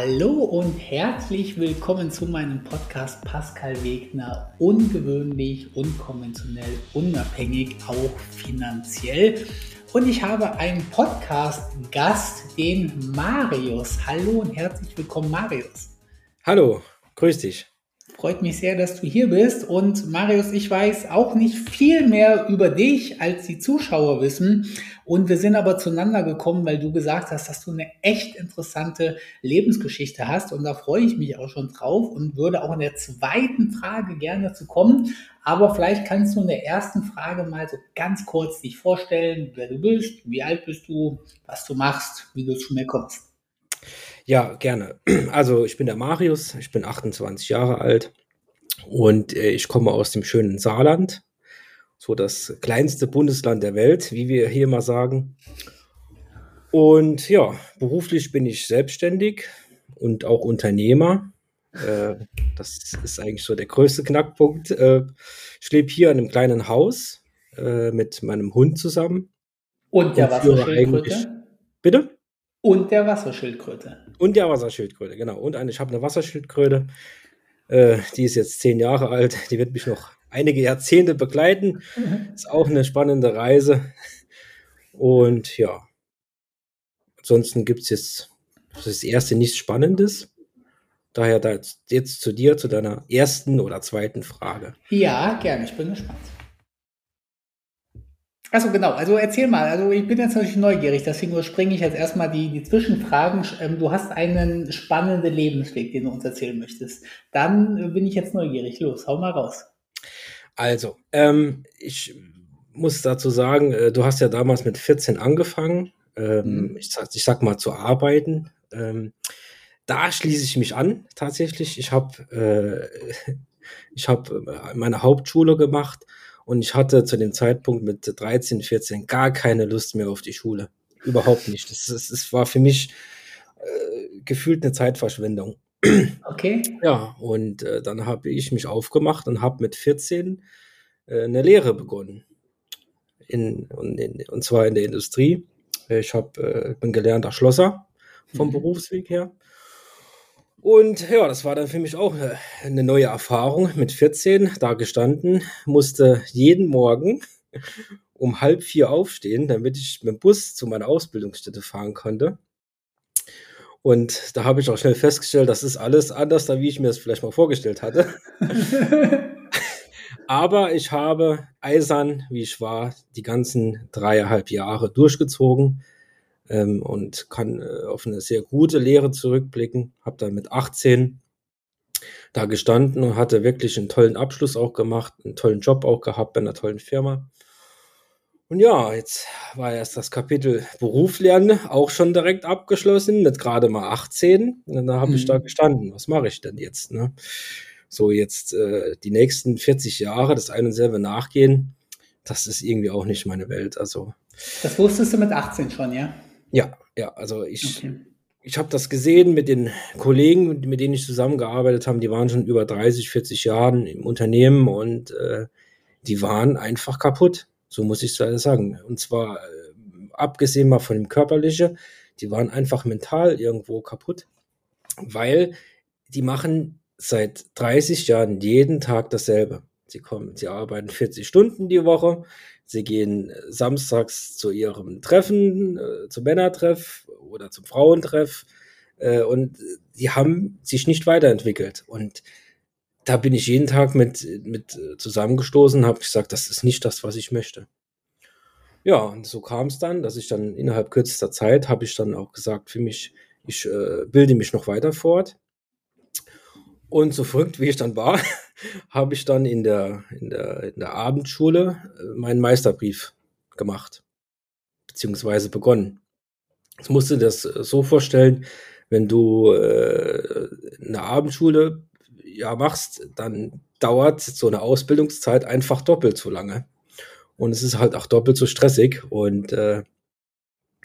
Hallo und herzlich willkommen zu meinem Podcast Pascal Wegner. Ungewöhnlich, unkonventionell, unabhängig, auch finanziell. Und ich habe einen Podcast-Gast, den Marius. Hallo und herzlich willkommen, Marius. Hallo, grüß dich. Freut mich sehr, dass du hier bist. Und Marius, ich weiß auch nicht viel mehr über dich, als die Zuschauer wissen. Und wir sind aber zueinander gekommen, weil du gesagt hast, dass du eine echt interessante Lebensgeschichte hast. Und da freue ich mich auch schon drauf und würde auch in der zweiten Frage gerne zu kommen. Aber vielleicht kannst du in der ersten Frage mal so ganz kurz dich vorstellen, wer du bist, wie alt bist du, was du machst, wie du zu mir kommst. Ja, gerne. Also ich bin der Marius, ich bin 28 Jahre alt und äh, ich komme aus dem schönen Saarland, so das kleinste Bundesland der Welt, wie wir hier mal sagen. Und ja, beruflich bin ich selbstständig und auch Unternehmer. Äh, das ist eigentlich so der größte Knackpunkt. Äh, ich lebe hier in einem kleinen Haus äh, mit meinem Hund zusammen. Und der Wasserschildkröte? Bitte? Und der Wasserschildkröte. Und der Wasserschildkröte, genau. Und eine, ich habe eine Wasserschildkröte. Äh, die ist jetzt zehn Jahre alt. Die wird mich noch einige Jahrzehnte begleiten. Mhm. Ist auch eine spannende Reise. Und ja, ansonsten gibt es jetzt das erste nichts Spannendes. Daher da jetzt, jetzt zu dir, zu deiner ersten oder zweiten Frage. Ja, gerne. Ich bin gespannt. Achso, genau. Also erzähl mal. Also ich bin jetzt natürlich neugierig, deswegen überspringe ich jetzt erstmal die, die Zwischenfragen. Ähm, du hast einen spannenden Lebensweg, den du uns erzählen möchtest. Dann bin ich jetzt neugierig. Los, hau mal raus. Also, ähm, ich muss dazu sagen, äh, du hast ja damals mit 14 angefangen, ähm, mhm. ich, ich, sag mal, zu arbeiten. Ähm, da schließe ich mich an, tatsächlich. Ich habe äh, ich hab meine Hauptschule gemacht und ich hatte zu dem Zeitpunkt mit 13, 14 gar keine Lust mehr auf die Schule. Überhaupt nicht. Das, das, das war für mich äh, gefühlt eine Zeitverschwendung. Okay. Ja, und äh, dann habe ich mich aufgemacht und habe mit 14 äh, eine Lehre begonnen. In, und, in, und zwar in der Industrie. Ich hab, äh, bin gelernter Schlosser vom mhm. Berufsweg her. Und ja, das war dann für mich auch äh, eine neue Erfahrung. Mit 14 da gestanden, musste jeden Morgen um halb vier aufstehen, damit ich mit dem Bus zu meiner Ausbildungsstätte fahren konnte. Und da habe ich auch schnell festgestellt, das ist alles anders, da wie ich mir das vielleicht mal vorgestellt hatte. Aber ich habe eisern, wie ich war, die ganzen dreieinhalb Jahre durchgezogen ähm, und kann äh, auf eine sehr gute Lehre zurückblicken. Habe dann mit 18 da gestanden und hatte wirklich einen tollen Abschluss auch gemacht, einen tollen Job auch gehabt bei einer tollen Firma. Und ja, jetzt war erst das Kapitel Beruf lernen auch schon direkt abgeschlossen, mit gerade mal 18. Und da habe mhm. ich da mhm. gestanden. Was mache ich denn jetzt? Ne? So jetzt äh, die nächsten 40 Jahre das eine und selbe nachgehen, das ist irgendwie auch nicht meine Welt. Also das wusstest du mit 18 schon, ja? Ja, ja, also ich, okay. ich habe das gesehen mit den Kollegen, mit denen ich zusammengearbeitet habe, die waren schon über 30, 40 Jahren im Unternehmen und äh, die waren einfach kaputt. So muss ich es sagen. Und zwar äh, abgesehen mal von dem Körperlichen, die waren einfach mental irgendwo kaputt, weil die machen seit 30 Jahren jeden Tag dasselbe. Sie kommen, sie arbeiten 40 Stunden die Woche, Sie gehen äh, samstags zu ihrem Treffen, äh, zum Männertreff oder zum Frauentreff äh, und die haben sich nicht weiterentwickelt. Und da bin ich jeden Tag mit, mit äh, zusammengestoßen habe gesagt, das ist nicht das, was ich möchte. Ja, und so kam es dann, dass ich dann innerhalb kürzester Zeit habe ich dann auch gesagt, für mich, ich äh, bilde mich noch weiter fort. Und so verrückt wie ich dann war, habe ich dann in der, in der, in der Abendschule äh, meinen Meisterbrief gemacht, beziehungsweise begonnen. Jetzt musst du das äh, so vorstellen, wenn du äh, eine Abendschule ja machst, dann dauert so eine Ausbildungszeit einfach doppelt so lange. Und es ist halt auch doppelt so stressig. Und äh,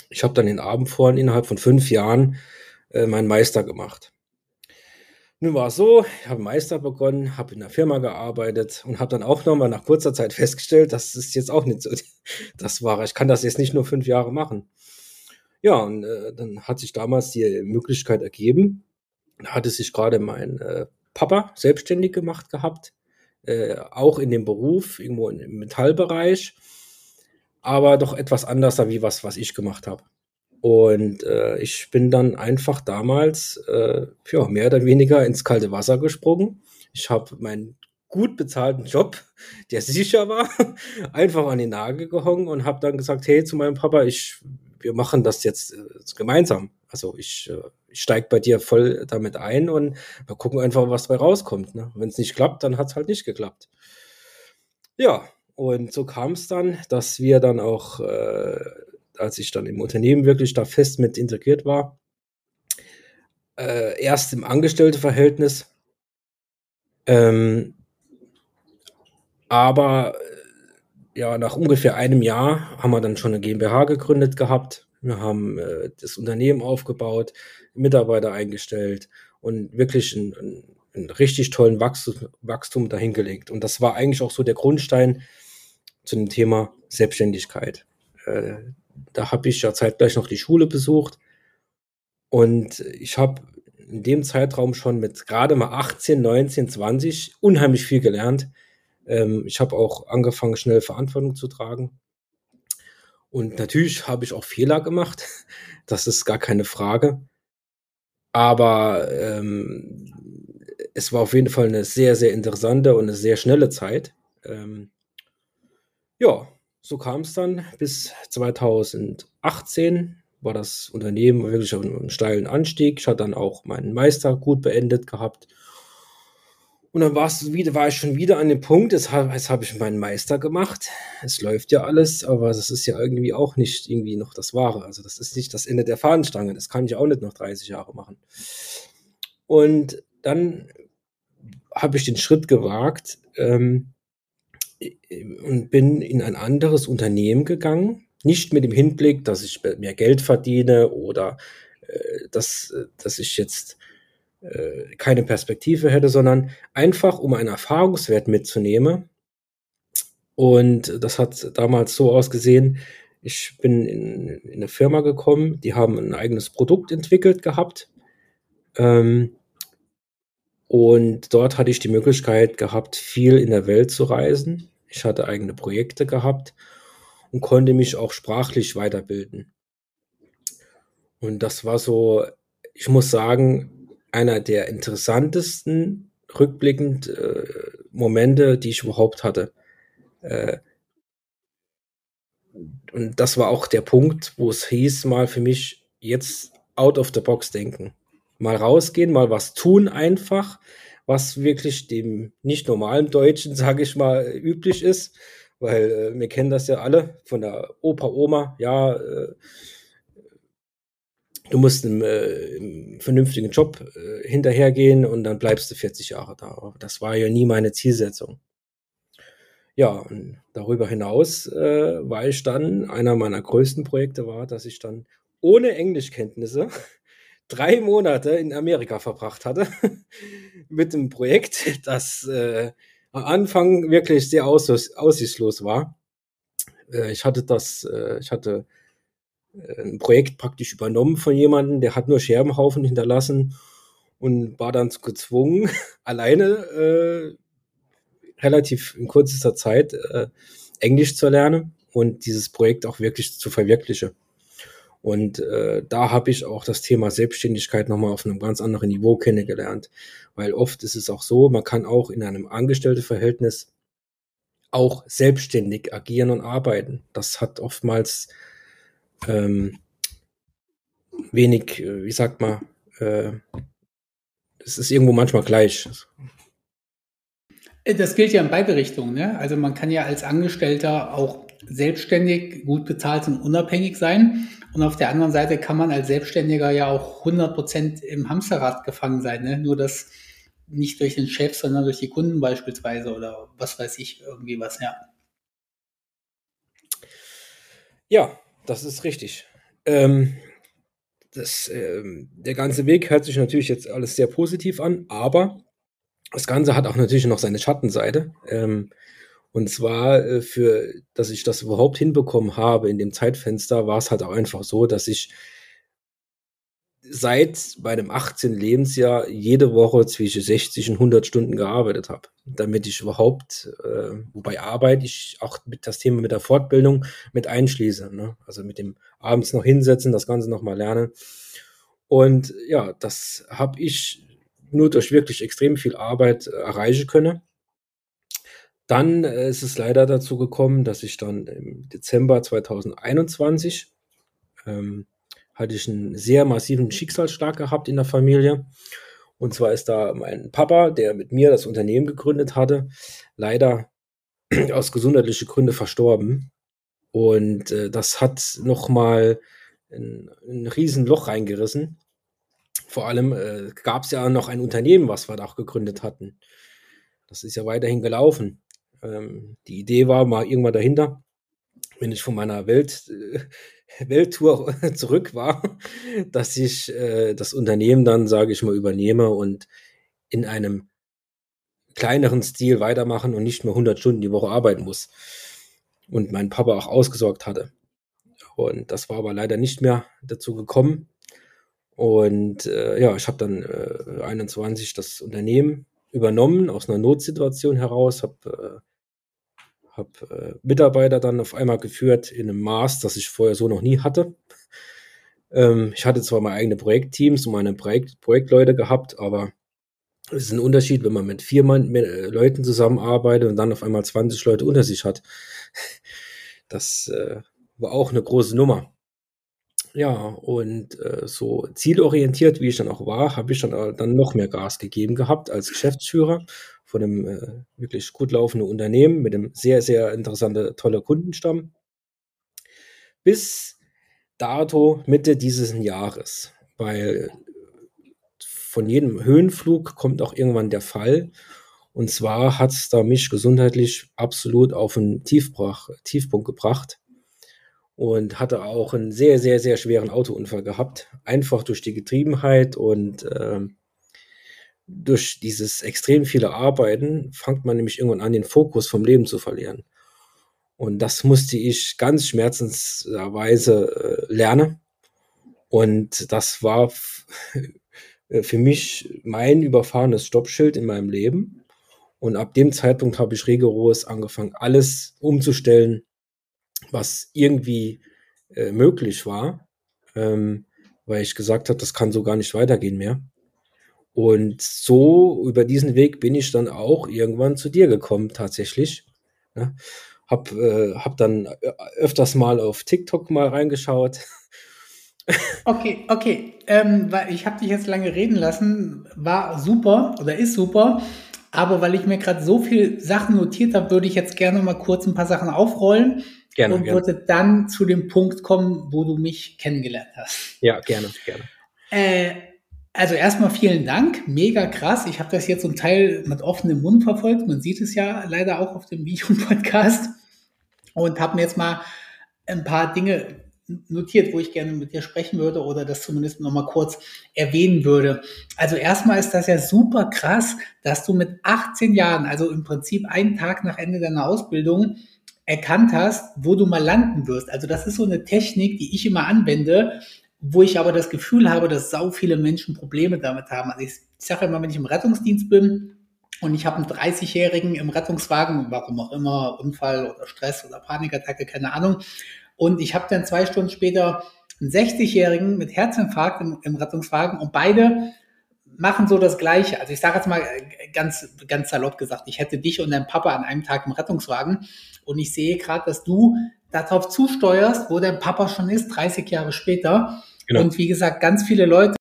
ich habe dann den Abend vorhin innerhalb von fünf Jahren äh, meinen Meister gemacht. Nun war es so, ich habe Meister begonnen, habe in der Firma gearbeitet und habe dann auch nochmal nach kurzer Zeit festgestellt, das ist jetzt auch nicht so das war. Ich kann das jetzt nicht nur fünf Jahre machen. Ja, und äh, dann hat sich damals die Möglichkeit ergeben, Da hatte sich gerade mein äh, Papa selbstständig gemacht gehabt, äh, auch in dem Beruf, irgendwo im Metallbereich, aber doch etwas anders wie was, was ich gemacht habe. Und äh, ich bin dann einfach damals äh, ja, mehr oder weniger ins kalte Wasser gesprungen. Ich habe meinen gut bezahlten Job, der sicher war, einfach an den Nagel gehangen und habe dann gesagt, hey, zu meinem Papa, ich, wir machen das jetzt äh, gemeinsam. Also ich, äh, ich steige bei dir voll damit ein und wir gucken einfach, was dabei rauskommt. Ne? Wenn es nicht klappt, dann hat es halt nicht geklappt. Ja, und so kam es dann, dass wir dann auch äh, als ich dann im Unternehmen wirklich da fest mit integriert war, äh, erst im Angestellteverhältnis, ähm, aber äh, ja, nach ungefähr einem Jahr haben wir dann schon eine GmbH gegründet gehabt. Wir haben äh, das Unternehmen aufgebaut, Mitarbeiter eingestellt und wirklich einen, einen richtig tollen Wachstum, Wachstum dahingelegt. Und das war eigentlich auch so der Grundstein zu dem Thema Selbstständigkeit. Äh, da habe ich ja zeitgleich noch die Schule besucht. Und ich habe in dem Zeitraum schon mit gerade mal 18, 19, 20 unheimlich viel gelernt. Ähm, ich habe auch angefangen, schnell Verantwortung zu tragen. Und natürlich habe ich auch Fehler gemacht. Das ist gar keine Frage. Aber ähm, es war auf jeden Fall eine sehr, sehr interessante und eine sehr schnelle Zeit. Ähm, ja, so kam es dann bis 2018 war das Unternehmen wirklich auf einem steilen Anstieg. Ich hatte dann auch meinen Meister gut beendet gehabt. Und dann wieder, war ich schon wieder an dem Punkt, jetzt habe hab ich meinen Meister gemacht. Es läuft ja alles, aber das ist ja irgendwie auch nicht irgendwie noch das Wahre. Also das ist nicht das Ende der Fahnenstange. Das kann ich auch nicht noch 30 Jahre machen. Und dann habe ich den Schritt gewagt, ähm, und bin in ein anderes Unternehmen gegangen. Nicht mit dem Hinblick, dass ich mehr Geld verdiene oder äh, dass, dass ich jetzt äh, keine Perspektive hätte, sondern einfach um einen Erfahrungswert mitzunehmen. Und das hat damals so ausgesehen, ich bin in, in eine Firma gekommen, die haben ein eigenes Produkt entwickelt gehabt. Ähm, und dort hatte ich die Möglichkeit gehabt, viel in der Welt zu reisen. Ich hatte eigene Projekte gehabt und konnte mich auch sprachlich weiterbilden. Und das war so, ich muss sagen, einer der interessantesten rückblickend äh, Momente, die ich überhaupt hatte. Äh, und das war auch der Punkt, wo es hieß, mal für mich jetzt out of the box denken. Mal rausgehen, mal was tun einfach, was wirklich dem nicht normalen Deutschen, sage ich mal, üblich ist, weil äh, wir kennen das ja alle von der Opa, Oma, ja, äh, du musst einem, äh, einem vernünftigen Job äh, hinterhergehen und dann bleibst du 40 Jahre da. Das war ja nie meine Zielsetzung. Ja, und darüber hinaus äh, war ich dann, einer meiner größten Projekte war, dass ich dann ohne Englischkenntnisse drei Monate in Amerika verbracht hatte mit einem Projekt, das äh, am Anfang wirklich sehr aus aussichtslos war. Äh, ich hatte das, äh, ich hatte äh, ein Projekt praktisch übernommen von jemandem, der hat nur Scherbenhaufen hinterlassen und war dann gezwungen, alleine äh, relativ in kürzester Zeit äh, Englisch zu lernen und dieses Projekt auch wirklich zu verwirklichen. Und äh, da habe ich auch das Thema Selbstständigkeit nochmal auf einem ganz anderen Niveau kennengelernt. Weil oft ist es auch so, man kann auch in einem Angestellteverhältnis auch selbstständig agieren und arbeiten. Das hat oftmals ähm, wenig, äh, wie sagt man, äh, es ist irgendwo manchmal gleich. Das gilt ja in beide Richtungen. Ne? Also man kann ja als Angestellter auch selbstständig, gut bezahlt und unabhängig sein. Und auf der anderen Seite kann man als Selbstständiger ja auch 100 Prozent im Hamsterrad gefangen sein. Ne? Nur das nicht durch den Chef, sondern durch die Kunden beispielsweise oder was weiß ich, irgendwie was, ja. Ja, das ist richtig. Ähm, das, ähm, der ganze Weg hört sich natürlich jetzt alles sehr positiv an, aber das Ganze hat auch natürlich noch seine Schattenseite. Ähm, und zwar äh, für, dass ich das überhaupt hinbekommen habe in dem Zeitfenster, war es halt auch einfach so, dass ich seit meinem 18. Lebensjahr jede Woche zwischen 60 und 100 Stunden gearbeitet habe, damit ich überhaupt, äh, wobei Arbeit ich auch mit das Thema mit der Fortbildung mit einschließe, ne? also mit dem abends noch hinsetzen, das Ganze nochmal lernen. Und ja, das habe ich nur durch wirklich extrem viel Arbeit äh, erreichen können. Dann äh, ist es leider dazu gekommen, dass ich dann im Dezember 2021 ähm, hatte ich einen sehr massiven Schicksalsschlag gehabt in der Familie. Und zwar ist da mein Papa, der mit mir das Unternehmen gegründet hatte, leider aus gesundheitlichen Gründen verstorben. Und äh, das hat nochmal ein, ein Riesenloch reingerissen. Vor allem äh, gab es ja noch ein Unternehmen, was wir da auch gegründet hatten. Das ist ja weiterhin gelaufen. Ähm, die Idee war mal irgendwann dahinter, wenn ich von meiner Welt, äh, Welttour zurück war, dass ich äh, das Unternehmen dann, sage ich mal, übernehme und in einem kleineren Stil weitermachen und nicht mehr 100 Stunden die Woche arbeiten muss. Und mein Papa auch ausgesorgt hatte. Und das war aber leider nicht mehr dazu gekommen. Und äh, ja, ich habe dann äh, 21 das Unternehmen übernommen aus einer Notsituation heraus, habe äh, hab, äh, Mitarbeiter dann auf einmal geführt in einem Maß, das ich vorher so noch nie hatte. Ähm, ich hatte zwar meine eigene Projektteams und meine Projekt Projektleute gehabt, aber es ist ein Unterschied, wenn man mit vier Mann, mit, äh, Leuten zusammenarbeitet und dann auf einmal 20 Leute unter sich hat. Das äh, war auch eine große Nummer. Ja, und äh, so zielorientiert, wie ich dann auch war, habe ich dann, äh, dann noch mehr Gas gegeben gehabt als Geschäftsführer von einem äh, wirklich gut laufenden Unternehmen mit einem sehr, sehr interessanten, toller Kundenstamm. Bis dato Mitte dieses Jahres, weil von jedem Höhenflug kommt auch irgendwann der Fall. Und zwar hat es da mich gesundheitlich absolut auf einen Tiefbrach, Tiefpunkt gebracht und hatte auch einen sehr, sehr, sehr schweren Autounfall gehabt. Einfach durch die Getriebenheit und äh, durch dieses extrem viele Arbeiten fängt man nämlich irgendwann an, den Fokus vom Leben zu verlieren. Und das musste ich ganz schmerzensweise äh, lernen. Und das war für mich mein überfahrenes Stoppschild in meinem Leben. Und ab dem Zeitpunkt habe ich rigoros angefangen, alles umzustellen, was irgendwie äh, möglich war, ähm, weil ich gesagt habe, das kann so gar nicht weitergehen mehr. Und so über diesen Weg bin ich dann auch irgendwann zu dir gekommen, tatsächlich. Ja, ne? hab, äh, hab dann äh, öfters mal auf TikTok mal reingeschaut. Okay, okay. Ähm, ich habe dich jetzt lange reden lassen, war super oder ist super. Aber weil ich mir gerade so viel Sachen notiert habe, würde ich jetzt gerne mal kurz ein paar Sachen aufrollen Gerne, und gerne. würde dann zu dem Punkt kommen, wo du mich kennengelernt hast. Ja, gerne, gerne. Äh, also erstmal vielen Dank, mega krass. Ich habe das jetzt zum Teil mit offenem Mund verfolgt. Man sieht es ja leider auch auf dem Video-Podcast und habe mir jetzt mal ein paar Dinge notiert, wo ich gerne mit dir sprechen würde oder das zumindest nochmal kurz erwähnen würde. Also erstmal ist das ja super krass, dass du mit 18 Jahren, also im Prinzip einen Tag nach Ende deiner Ausbildung, erkannt hast, wo du mal landen wirst. Also das ist so eine Technik, die ich immer anwende, wo ich aber das Gefühl habe, dass sau viele Menschen Probleme damit haben. Also ich, ich sage immer, wenn ich im Rettungsdienst bin und ich habe einen 30-Jährigen im Rettungswagen, warum auch immer, Unfall oder Stress oder Panikattacke, keine Ahnung, und ich habe dann zwei Stunden später einen 60-Jährigen mit Herzinfarkt im, im Rettungswagen und beide machen so das Gleiche. Also ich sage jetzt mal ganz, ganz salopp gesagt, ich hätte dich und deinen Papa an einem Tag im Rettungswagen und ich sehe gerade, dass du darauf zusteuerst, wo dein Papa schon ist, 30 Jahre später. Genau. Und wie gesagt, ganz viele Leute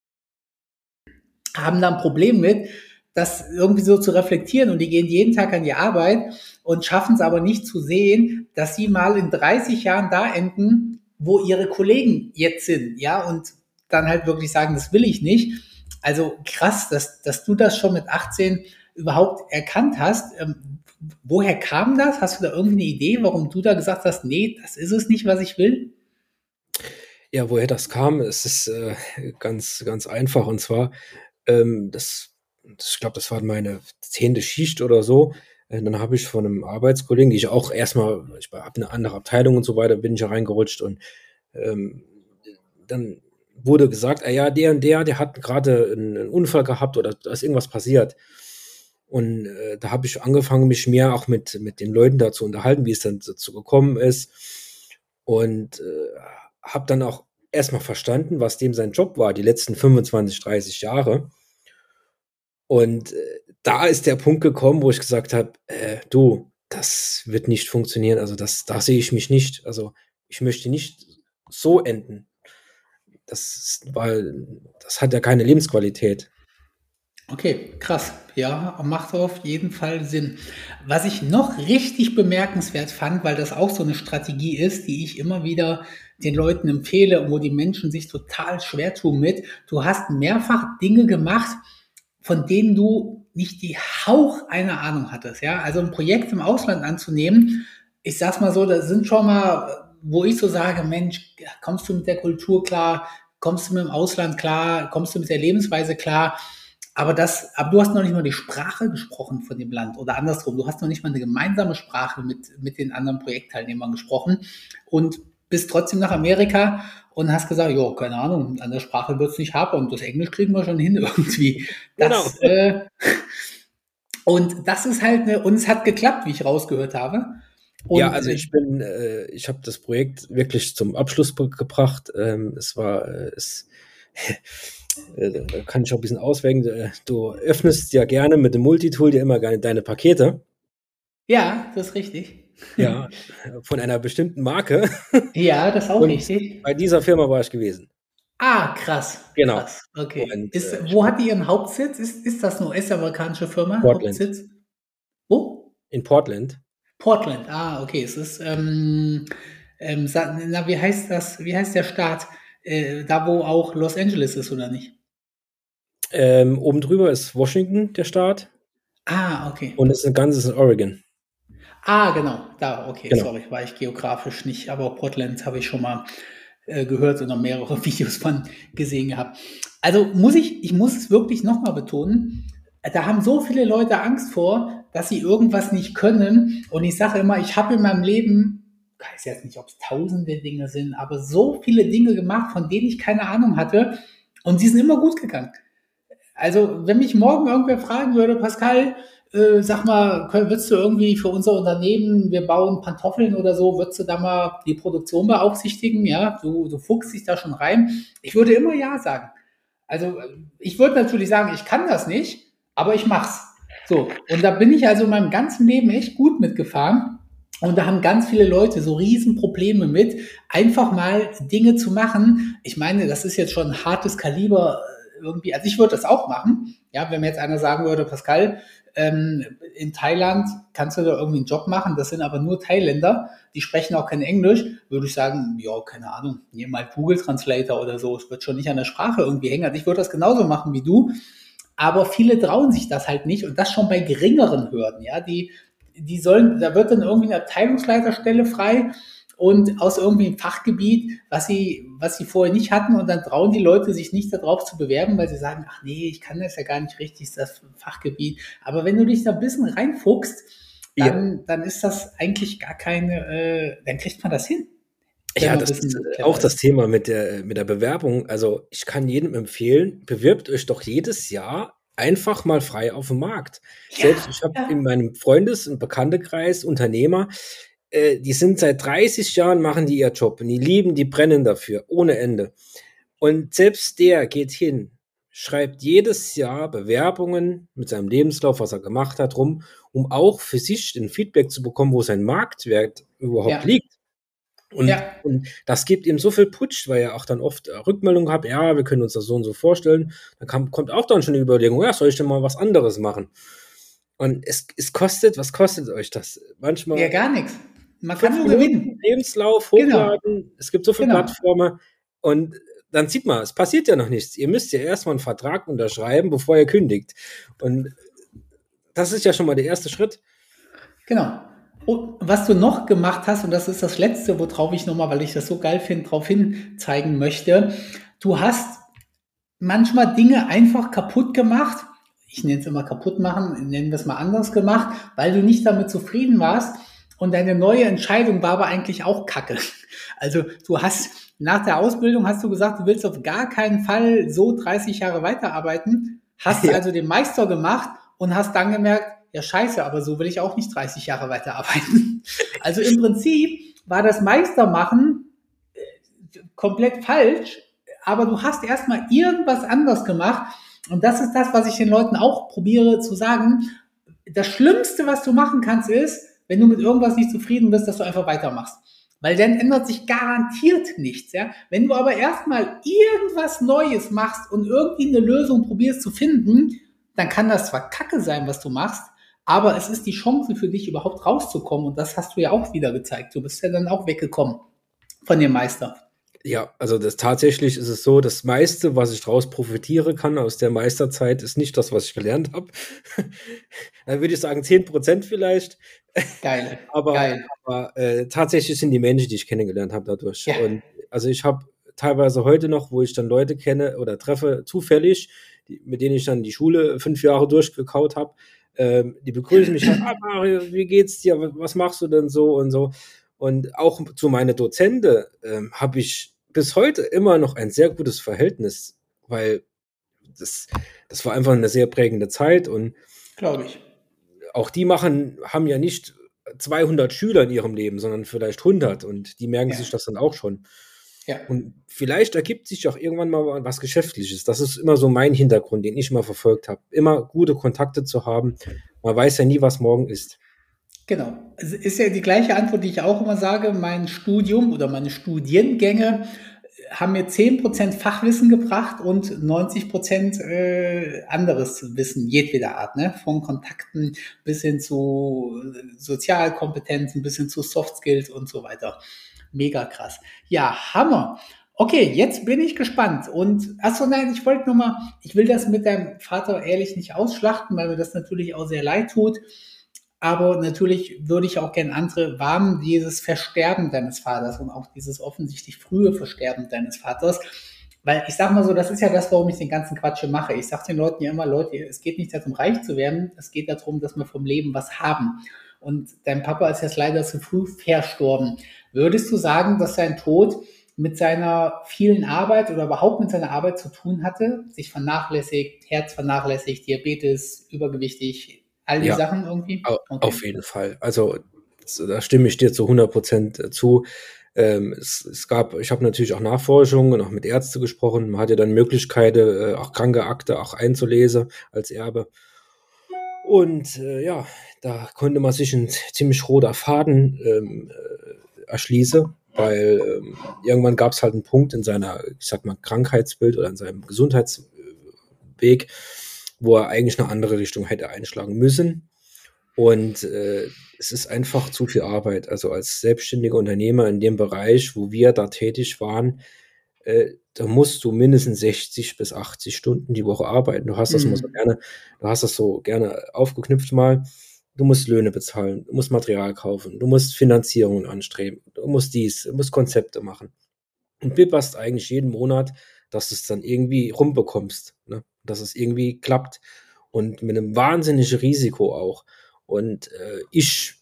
haben da ein Problem mit, das irgendwie so zu reflektieren und die gehen jeden Tag an die Arbeit und schaffen es aber nicht zu sehen, dass sie mal in 30 Jahren da enden, wo ihre Kollegen jetzt sind, ja, und dann halt wirklich sagen, das will ich nicht. Also krass, dass, dass du das schon mit 18 überhaupt erkannt hast. Ähm, woher kam das? Hast du da irgendwie eine Idee, warum du da gesagt hast, nee, das ist es nicht, was ich will? Ja, woher das kam, es ist äh, ganz, ganz einfach. Und zwar, ähm, das, das, ich glaube, das war meine zehnte Schicht oder so. Äh, dann habe ich von einem Arbeitskollegen, die ich auch erstmal, ich habe eine andere Abteilung und so weiter, bin ich reingerutscht und ähm, dann wurde gesagt, ah ja, der und der, der hat gerade einen Unfall gehabt oder da ist irgendwas passiert. Und äh, da habe ich angefangen, mich mehr auch mit, mit den Leuten da zu unterhalten, wie es dann dazu gekommen ist. Und äh, habe dann auch erstmal verstanden, was dem sein Job war, die letzten 25, 30 Jahre. Und äh, da ist der Punkt gekommen, wo ich gesagt habe, äh, du, das wird nicht funktionieren. Also das, da sehe ich mich nicht. Also ich möchte nicht so enden. Das, weil das hat ja keine Lebensqualität. Okay, krass. Ja, macht auf jeden Fall Sinn. Was ich noch richtig bemerkenswert fand, weil das auch so eine Strategie ist, die ich immer wieder den Leuten empfehle wo die Menschen sich total schwer tun mit. Du hast mehrfach Dinge gemacht, von denen du nicht die Hauch einer Ahnung hattest. Ja, also ein Projekt im Ausland anzunehmen, ich sag's mal so, da sind schon mal, wo ich so sage, Mensch, kommst du mit der Kultur klar? Kommst du mit dem Ausland klar? Kommst du mit der Lebensweise klar? Aber das, aber du hast noch nicht mal die Sprache gesprochen von dem Land oder andersrum. Du hast noch nicht mal eine gemeinsame Sprache mit, mit den anderen Projektteilnehmern gesprochen und bist trotzdem nach Amerika und hast gesagt, ja, keine Ahnung, an der Sprache wird es nicht haben und das Englisch kriegen wir schon hin irgendwie. Das, genau. Äh, und das ist halt eine, und es hat geklappt, wie ich rausgehört habe. Und ja, also ich bin, äh, ich habe das Projekt wirklich zum Abschluss gebracht. Ähm, es war, äh, es da kann ich auch ein bisschen auswägen. Äh, du öffnest ja gerne mit dem Multitool dir immer gerne deine Pakete. Ja, das ist richtig. Ja, von einer bestimmten Marke. Ja, das ist auch Und richtig. Bei dieser Firma war ich gewesen. Ah, krass. Genau. Krass. Okay. Und, ist, äh, wo hat die ihren Hauptsitz? Ist, ist das eine US-amerikanische Firma? Portland. Hauptsitz? Wo? In Portland. Portland, ah, okay. Es ist, ähm, ähm, na, wie heißt das, wie heißt der Staat? Äh, da wo auch Los Angeles ist, oder nicht? Ähm, oben drüber ist Washington, der Staat. Ah, okay. Und es ist ein ganzes in Oregon. Ah, genau, da, okay, genau. sorry, war ich geografisch nicht, aber Portland habe ich schon mal äh, gehört und noch mehrere Videos von gesehen gehabt. Also muss ich, ich muss es wirklich nochmal betonen, da haben so viele Leute Angst vor, dass sie irgendwas nicht können. Und ich sage immer, ich habe in meinem Leben weiß jetzt nicht, ob es tausende Dinge sind, aber so viele Dinge gemacht, von denen ich keine Ahnung hatte. Und sie sind immer gut gegangen. Also, wenn mich morgen irgendwer fragen würde, Pascal, äh, sag mal, würdest du irgendwie für unser Unternehmen, wir bauen Pantoffeln oder so, würdest du da mal die Produktion beaufsichtigen? Ja, du, du fuchst dich da schon rein. Ich würde immer Ja sagen. Also, ich würde natürlich sagen, ich kann das nicht, aber ich mach's. So. Und da bin ich also in meinem ganzen Leben echt gut mitgefahren. Und da haben ganz viele Leute so Riesenprobleme mit, einfach mal Dinge zu machen. Ich meine, das ist jetzt schon ein hartes Kaliber äh, irgendwie. Also ich würde das auch machen. Ja, wenn mir jetzt einer sagen würde, Pascal, ähm, in Thailand kannst du da irgendwie einen Job machen, das sind aber nur Thailänder, die sprechen auch kein Englisch, würde ich sagen, ja, keine Ahnung, nimm mal Google Translator oder so, es wird schon nicht an der Sprache irgendwie hängen. Also ich würde das genauso machen wie du. Aber viele trauen sich das halt nicht und das schon bei geringeren Hürden, ja, die die sollen, da wird dann irgendwie eine Abteilungsleiterstelle frei und aus irgendwie einem Fachgebiet, was sie, was sie vorher nicht hatten und dann trauen die Leute sich nicht darauf zu bewerben, weil sie sagen, ach nee, ich kann das ja gar nicht richtig, das Fachgebiet. Aber wenn du dich da ein bisschen reinfuchst, dann, ja. dann ist das eigentlich gar keine, äh, dann kriegt man das hin. Ja, das ist auch das Thema mit der, mit der Bewerbung. Also ich kann jedem empfehlen, bewirbt euch doch jedes Jahr einfach mal frei auf dem Markt. Ja, Selbst ich habe ja. in meinem Freundes- und Bekanntekreis Unternehmer, äh, die sind seit 30 Jahren, machen die ihr Job und die lieben, die brennen dafür, ohne Ende. Und selbst der geht hin, schreibt jedes Jahr Bewerbungen mit seinem Lebenslauf, was er gemacht hat, rum, um auch für sich ein Feedback zu bekommen, wo sein Marktwert überhaupt ja. liegt. Und, ja. und das gibt ihm so viel Putsch, weil er auch dann oft äh, Rückmeldungen hat, ja, wir können uns das so und so vorstellen. Dann kam, kommt auch dann schon die Überlegung, ja, soll ich denn mal was anderes machen? Und es, es kostet, was kostet euch das? Manchmal. Ja, gar nichts. Man kann nur gewinnen. Lebenslauf genau. hochladen. Genau. Es gibt so viele genau. Plattformen. Und dann sieht man, es passiert ja noch nichts. Ihr müsst ja erstmal einen Vertrag unterschreiben, bevor ihr kündigt. Und das ist ja schon mal der erste Schritt. Genau. Und was du noch gemacht hast, und das ist das Letzte, worauf ich nochmal, weil ich das so geil finde, darauf hin zeigen möchte, du hast manchmal Dinge einfach kaputt gemacht. Ich nenne es immer kaputt machen, nennen wir es mal anders gemacht, weil du nicht damit zufrieden warst. und deine neue Entscheidung war aber eigentlich auch Kacke. Also du hast nach der Ausbildung hast du gesagt, du willst auf gar keinen Fall so 30 Jahre weiterarbeiten, hast ja. also den Meister gemacht und hast dann gemerkt, ja scheiße, aber so will ich auch nicht 30 Jahre weiterarbeiten. Also im Prinzip war das Meistermachen äh, komplett falsch, aber du hast erstmal irgendwas anders gemacht und das ist das, was ich den Leuten auch probiere zu sagen. Das Schlimmste, was du machen kannst, ist, wenn du mit irgendwas nicht zufrieden bist, dass du einfach weitermachst. Weil dann ändert sich garantiert nichts, ja. Wenn du aber erstmal irgendwas Neues machst und irgendwie eine Lösung probierst zu finden, dann kann das zwar Kacke sein, was du machst, aber es ist die Chance für dich überhaupt rauszukommen und das hast du ja auch wieder gezeigt. Du bist ja dann auch weggekommen von dem Meister. Ja, also das tatsächlich ist es so, das meiste, was ich daraus profitiere kann aus der Meisterzeit, ist nicht das, was ich gelernt habe. Dann würde ich sagen 10% vielleicht. Geil. aber, Geil. aber äh, tatsächlich sind die Menschen, die ich kennengelernt habe dadurch. Ja. Und also ich habe teilweise heute noch, wo ich dann Leute kenne oder treffe, zufällig, die, mit denen ich dann die Schule fünf Jahre durchgekaut habe, ähm, die begrüßen mich halt, ah, Mario, wie geht's dir? Was machst du denn so und so? Und auch zu meiner Dozente ähm, habe ich bis heute immer noch ein sehr gutes Verhältnis, weil das, das war einfach eine sehr prägende Zeit und glaube ich. Auch die machen, haben ja nicht 200 Schüler in ihrem Leben, sondern vielleicht 100 und die merken ja. sich das dann auch schon. Ja. Und vielleicht ergibt sich auch irgendwann mal was Geschäftliches. Das ist immer so mein Hintergrund, den ich mal verfolgt habe. Immer gute Kontakte zu haben. Man weiß ja nie, was morgen ist. Genau. Es ist ja die gleiche Antwort, die ich auch immer sage. Mein Studium oder meine Studiengänge haben mir 10% Fachwissen gebracht und 90% äh, anderes Wissen jedweder Art, ne? Von Kontakten bis hin zu Sozialkompetenzen, bis hin zu Soft Skills und so weiter mega krass. Ja, Hammer. Okay, jetzt bin ich gespannt. Und achso, nein, ich wollte nur mal, ich will das mit deinem Vater ehrlich nicht ausschlachten, weil mir das natürlich auch sehr leid tut. Aber natürlich würde ich auch gern andere warnen, dieses Versterben deines Vaters und auch dieses offensichtlich frühe Versterben deines Vaters. Weil ich sag mal so, das ist ja das, warum ich den ganzen Quatsch mache. Ich sage den Leuten ja immer, Leute, es geht nicht darum, reich zu werden, es geht darum, dass wir vom Leben was haben. Und dein Papa ist jetzt leider zu früh verstorben. Würdest du sagen, dass sein Tod mit seiner vielen Arbeit oder überhaupt mit seiner Arbeit zu tun hatte? Sich vernachlässigt, Herz vernachlässigt, Diabetes, übergewichtig, all die ja, Sachen irgendwie? Okay. Auf jeden Fall. Also da stimme ich dir zu 100 Prozent äh, zu. Ähm, es, es, gab, ich habe natürlich auch Nachforschungen und auch mit Ärzten gesprochen. Man hatte dann Möglichkeiten, äh, auch kranke Akte auch einzulesen als Erbe. Und äh, ja, da konnte man sich ein ziemlich roter Faden ähm, erschließe, weil ähm, irgendwann gab es halt einen Punkt in seiner, ich sag mal, Krankheitsbild oder in seinem Gesundheitsweg, wo er eigentlich eine andere Richtung hätte einschlagen müssen. Und äh, es ist einfach zu viel Arbeit. Also als selbstständiger Unternehmer in dem Bereich, wo wir da tätig waren, äh, da musst du mindestens 60 bis 80 Stunden die Woche arbeiten. Du hast das mhm. mal so gerne, du hast das so gerne aufgeknüpft mal. Du musst Löhne bezahlen, du musst Material kaufen, du musst Finanzierungen anstreben, du musst dies, du musst Konzepte machen. Und bibberst eigentlich jeden Monat, dass du es dann irgendwie rumbekommst, ne? dass es irgendwie klappt und mit einem wahnsinnigen Risiko auch. Und äh, ich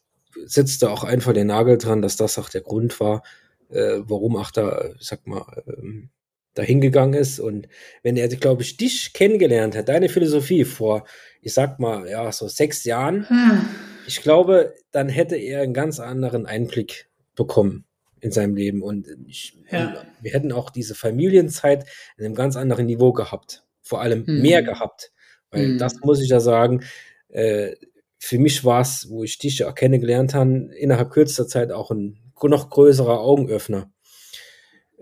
setzte auch einfach den Nagel dran, dass das auch der Grund war, äh, warum auch da, sag mal, ähm, dahingegangen ist. Und wenn er, glaube ich, dich kennengelernt hat, deine Philosophie vor ich sag mal, ja, so sechs Jahren, hm. ich glaube, dann hätte er einen ganz anderen Einblick bekommen in seinem Leben. Und, ich, ja. wir hätten auch diese Familienzeit in einem ganz anderen Niveau gehabt. Vor allem hm. mehr gehabt. Weil hm. das muss ich ja sagen, äh, für mich war es, wo ich dich ja kennengelernt habe, innerhalb kürzester Zeit auch ein noch größerer Augenöffner.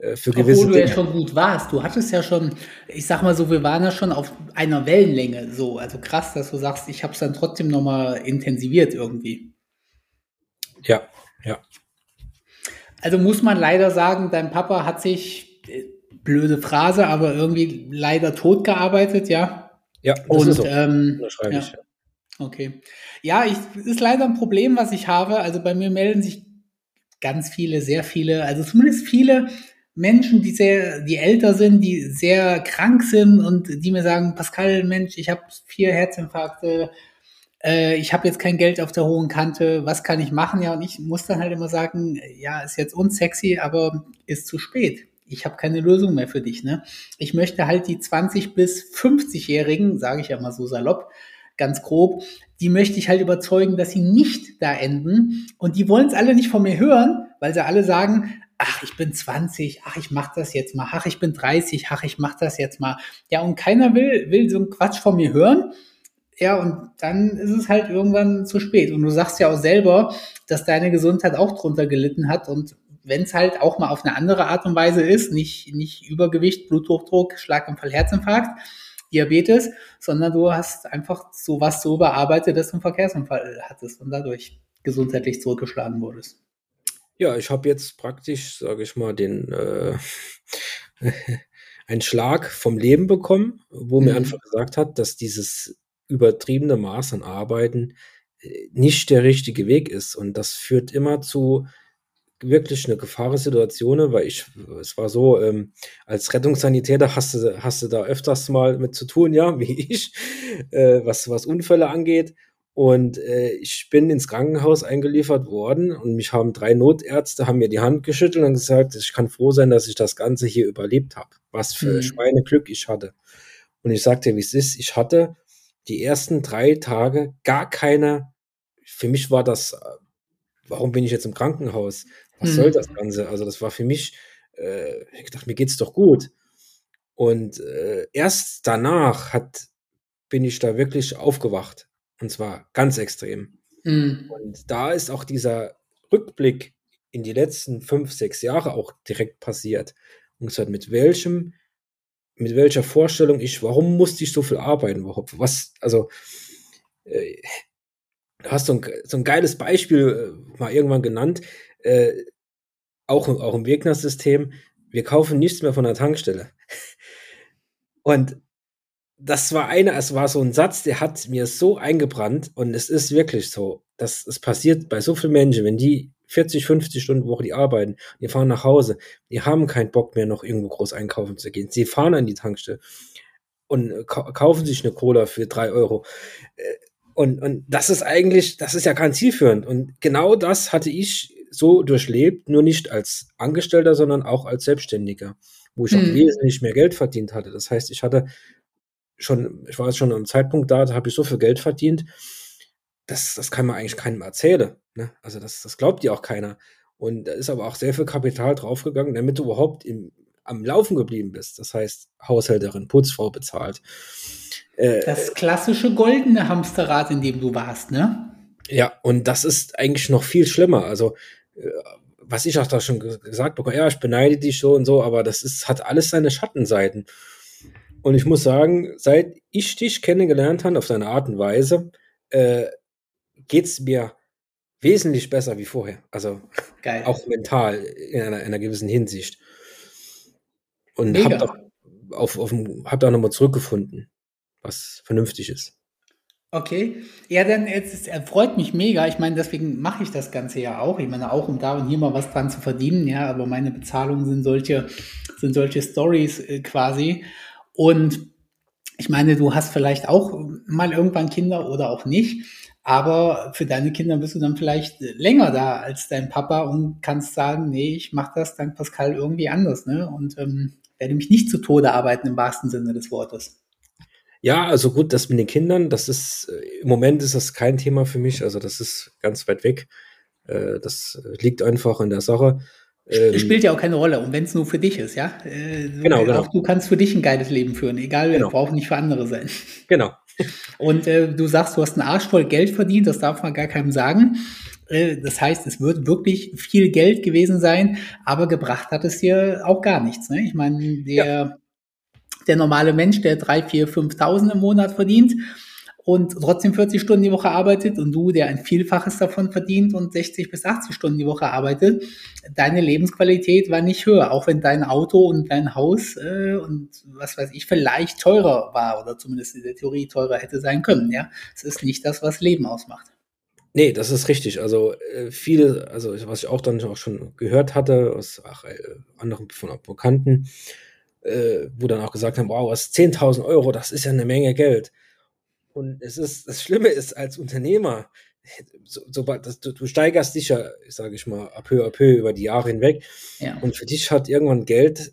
Äh, für gewisse Obwohl du Dinge. ja schon gut warst. Du hattest ja schon, ich sag mal so, wir waren ja schon auf einer Wellenlänge so. Also krass, dass du sagst, ich habe es dann trotzdem nochmal intensiviert irgendwie. Ja, ja. Also muss man leider sagen, dein Papa hat sich, äh, blöde Phrase, aber irgendwie leider tot gearbeitet, ja? Ja, das Und, ist so. Ähm, das ja. Ich, ja. Okay. Ja, ich, ist leider ein Problem, was ich habe. Also bei mir melden sich ganz viele, sehr viele, also zumindest viele Menschen, die sehr, die älter sind, die sehr krank sind und die mir sagen, Pascal, Mensch, ich habe vier Herzinfarkte, äh, ich habe jetzt kein Geld auf der hohen Kante, was kann ich machen? Ja, und ich muss dann halt immer sagen, ja, ist jetzt unsexy, aber ist zu spät. Ich habe keine Lösung mehr für dich. Ne? Ich möchte halt die 20 bis 50-Jährigen, sage ich ja mal so salopp, ganz grob, die möchte ich halt überzeugen, dass sie nicht da enden. Und die wollen es alle nicht von mir hören, weil sie alle sagen, ach, ich bin 20, ach, ich mach das jetzt mal, ach, ich bin 30, ach, ich mach das jetzt mal. Ja, und keiner will, will so einen Quatsch von mir hören. Ja, und dann ist es halt irgendwann zu spät. Und du sagst ja auch selber, dass deine Gesundheit auch drunter gelitten hat. Und wenn es halt auch mal auf eine andere Art und Weise ist, nicht, nicht Übergewicht, Bluthochdruck, Schlaganfall, Herzinfarkt, Diabetes, sondern du hast einfach sowas so bearbeitet, dass du einen Verkehrsunfall hattest und dadurch gesundheitlich zurückgeschlagen wurdest. Ja, ich habe jetzt praktisch, sage ich mal, den äh, einen Schlag vom Leben bekommen, wo mhm. mir einfach gesagt hat, dass dieses übertriebene Maß an Arbeiten äh, nicht der richtige Weg ist. Und das führt immer zu wirklich eine Gefahrensituation, weil ich, es war so, ähm, als Rettungssanitäter hast du, hast du da öfters mal mit zu tun, ja, wie ich, äh, was, was Unfälle angeht. Und äh, ich bin ins Krankenhaus eingeliefert worden und mich haben drei Notärzte, haben mir die Hand geschüttelt und gesagt, ich kann froh sein, dass ich das Ganze hier überlebt habe. Was für mhm. Schweineglück ich hatte. Und ich sagte, wie es ist, ich hatte die ersten drei Tage gar keine, für mich war das, äh, warum bin ich jetzt im Krankenhaus? Was mhm. soll das Ganze? Also das war für mich, äh, ich dachte, mir geht's doch gut. Und äh, erst danach hat, bin ich da wirklich aufgewacht. Und zwar ganz extrem. Mhm. Und da ist auch dieser Rückblick in die letzten fünf, sechs Jahre auch direkt passiert. Und gesagt, mit welchem, mit welcher Vorstellung ich, warum musste ich so viel arbeiten überhaupt? Was, also, äh, du hast so ein, so ein geiles Beispiel äh, mal irgendwann genannt äh, auch, auch im Wegner-System, wir kaufen nichts mehr von der Tankstelle. Und das war einer, es war so ein Satz, der hat mir so eingebrannt und es ist wirklich so, dass es passiert bei so vielen Menschen, wenn die 40, 50 Stunden Woche die arbeiten, die fahren nach Hause, die haben keinen Bock mehr noch irgendwo groß einkaufen zu gehen. Sie fahren an die Tankstelle und kaufen sich eine Cola für drei Euro. Äh, und, und das ist eigentlich, das ist ja ganz zielführend. Und genau das hatte ich so durchlebt, nur nicht als Angestellter, sondern auch als Selbstständiger, wo ich mhm. auch wesentlich mehr Geld verdient hatte. Das heißt, ich hatte schon, ich war jetzt schon am Zeitpunkt da, da habe ich so viel Geld verdient, das, das kann man eigentlich keinem erzählen. Ne? Also das, das glaubt ja auch keiner. Und da ist aber auch sehr viel Kapital draufgegangen, damit du überhaupt im, am Laufen geblieben bist. Das heißt, Haushälterin, Putzfrau bezahlt. Äh, das klassische goldene Hamsterrad, in dem du warst, ne? Ja, und das ist eigentlich noch viel schlimmer. Also was ich auch da schon gesagt bekomme, ja, ich beneide dich so und so, aber das ist, hat alles seine Schattenseiten. Und ich muss sagen, seit ich dich kennengelernt habe, auf deine Art und Weise, äh, geht es mir wesentlich besser wie vorher. Also Geil. auch mental in einer, in einer gewissen Hinsicht. Und habe da, auf, auf, hab da nochmal zurückgefunden, was vernünftig ist. Okay, ja, dann es freut mich mega. Ich meine, deswegen mache ich das Ganze ja auch. Ich meine, auch um da und hier mal was dran zu verdienen, ja, aber meine Bezahlungen sind solche, sind solche Stories äh, quasi. Und ich meine, du hast vielleicht auch mal irgendwann Kinder oder auch nicht, aber für deine Kinder bist du dann vielleicht länger da als dein Papa und kannst sagen, nee, ich mache das dank Pascal irgendwie anders, ne? Und ähm, werde mich nicht zu Tode arbeiten im wahrsten Sinne des Wortes. Ja, also gut, das mit den Kindern, das ist, äh, im Moment ist das kein Thema für mich, also das ist ganz weit weg. Äh, das liegt einfach in der Sache. Ähm, Spielt ja auch keine Rolle, und wenn es nur für dich ist, ja. Äh, genau, genau. Auch du kannst für dich ein geiles Leben führen, egal, genau. braucht nicht für andere sein. Genau. Und äh, du sagst, du hast einen Arsch voll Geld verdient, das darf man gar keinem sagen. Äh, das heißt, es wird wirklich viel Geld gewesen sein, aber gebracht hat es dir auch gar nichts. Ne? Ich meine, der ja der normale Mensch, der drei, vier, 5.000 im Monat verdient und trotzdem 40 Stunden die Woche arbeitet und du, der ein Vielfaches davon verdient und 60 bis 80 Stunden die Woche arbeitet, deine Lebensqualität war nicht höher, auch wenn dein Auto und dein Haus äh, und was weiß ich vielleicht teurer war oder zumindest in der Theorie teurer hätte sein können. Ja, es ist nicht das, was Leben ausmacht. Nee, das ist richtig. Also äh, viele, also was ich auch dann auch schon gehört hatte aus ach, äh, anderen von Bekannten, äh, wo dann auch gesagt haben, wow, was 10.000 Euro, das ist ja eine Menge Geld. Und es ist, das Schlimme ist, als Unternehmer, so, so, das, du, du, steigerst dich ja, sage ich mal, ab peu, ab peu über die Jahre hinweg. Ja. Und für dich hat irgendwann Geld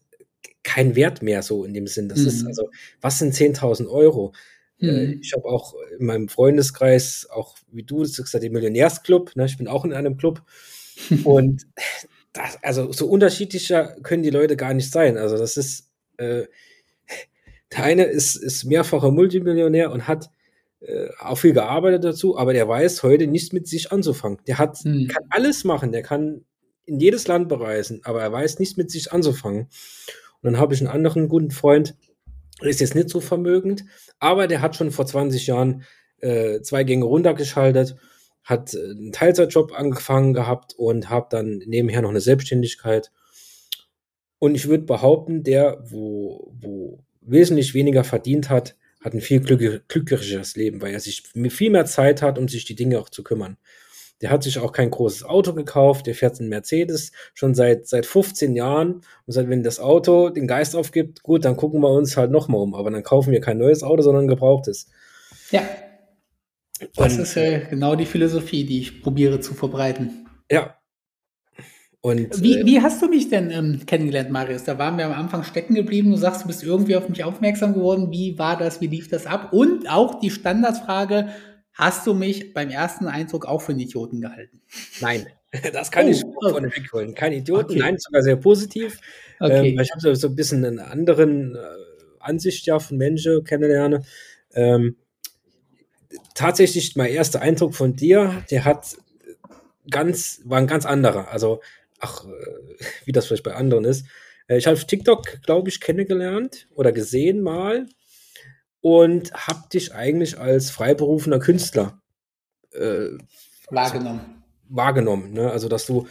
keinen Wert mehr so in dem Sinn. Das mhm. ist also, was sind 10.000 Euro? Äh, mhm. Ich habe auch in meinem Freundeskreis, auch wie du, das ist ja der Millionärsclub, ne? ich bin auch in einem Club. und das, also so unterschiedlicher können die Leute gar nicht sein. Also das ist, äh, der eine ist, ist mehrfacher Multimillionär und hat äh, auch viel gearbeitet dazu, aber der weiß heute nichts mit sich anzufangen. Der hat, mhm. kann alles machen, der kann in jedes Land bereisen, aber er weiß nichts mit sich anzufangen. Und dann habe ich einen anderen guten Freund, ist jetzt nicht so vermögend, aber der hat schon vor 20 Jahren äh, zwei Gänge runtergeschaltet, hat äh, einen Teilzeitjob angefangen gehabt und hat dann nebenher noch eine Selbstständigkeit. Und ich würde behaupten, der, wo, wo wesentlich weniger verdient hat, hat ein viel glücklicheres Leben, weil er sich viel mehr Zeit hat, um sich die Dinge auch zu kümmern. Der hat sich auch kein großes Auto gekauft, der fährt einen Mercedes schon seit, seit 15 Jahren und sagt, wenn das Auto den Geist aufgibt, gut, dann gucken wir uns halt nochmal um. Aber dann kaufen wir kein neues Auto, sondern ein gebrauchtes. Ja. Das und, ist äh, genau die Philosophie, die ich probiere zu verbreiten. Ja. Und, wie, wie hast du mich denn ähm, kennengelernt, Marius? Da waren wir am Anfang stecken geblieben. Du sagst, du bist irgendwie auf mich aufmerksam geworden. Wie war das? Wie lief das ab? Und auch die Standardsfrage, Hast du mich beim ersten Eindruck auch für einen Idioten gehalten? Nein, das kann oh, ich okay. von wegholen. Kein Idioten, okay. nein, sogar sehr positiv. Okay. Ähm, ich habe so, so ein bisschen eine anderen äh, Ansicht ja von Menschen kennenlernen. Ähm, tatsächlich mein erster Eindruck von dir, der hat ganz, war ein ganz anderer. Also, ach, äh, wie das vielleicht bei anderen ist. Äh, ich habe TikTok, glaube ich, kennengelernt oder gesehen mal und hab dich eigentlich als freiberufener Künstler äh, wahrgenommen. wahrgenommen. Ne? Also, dass du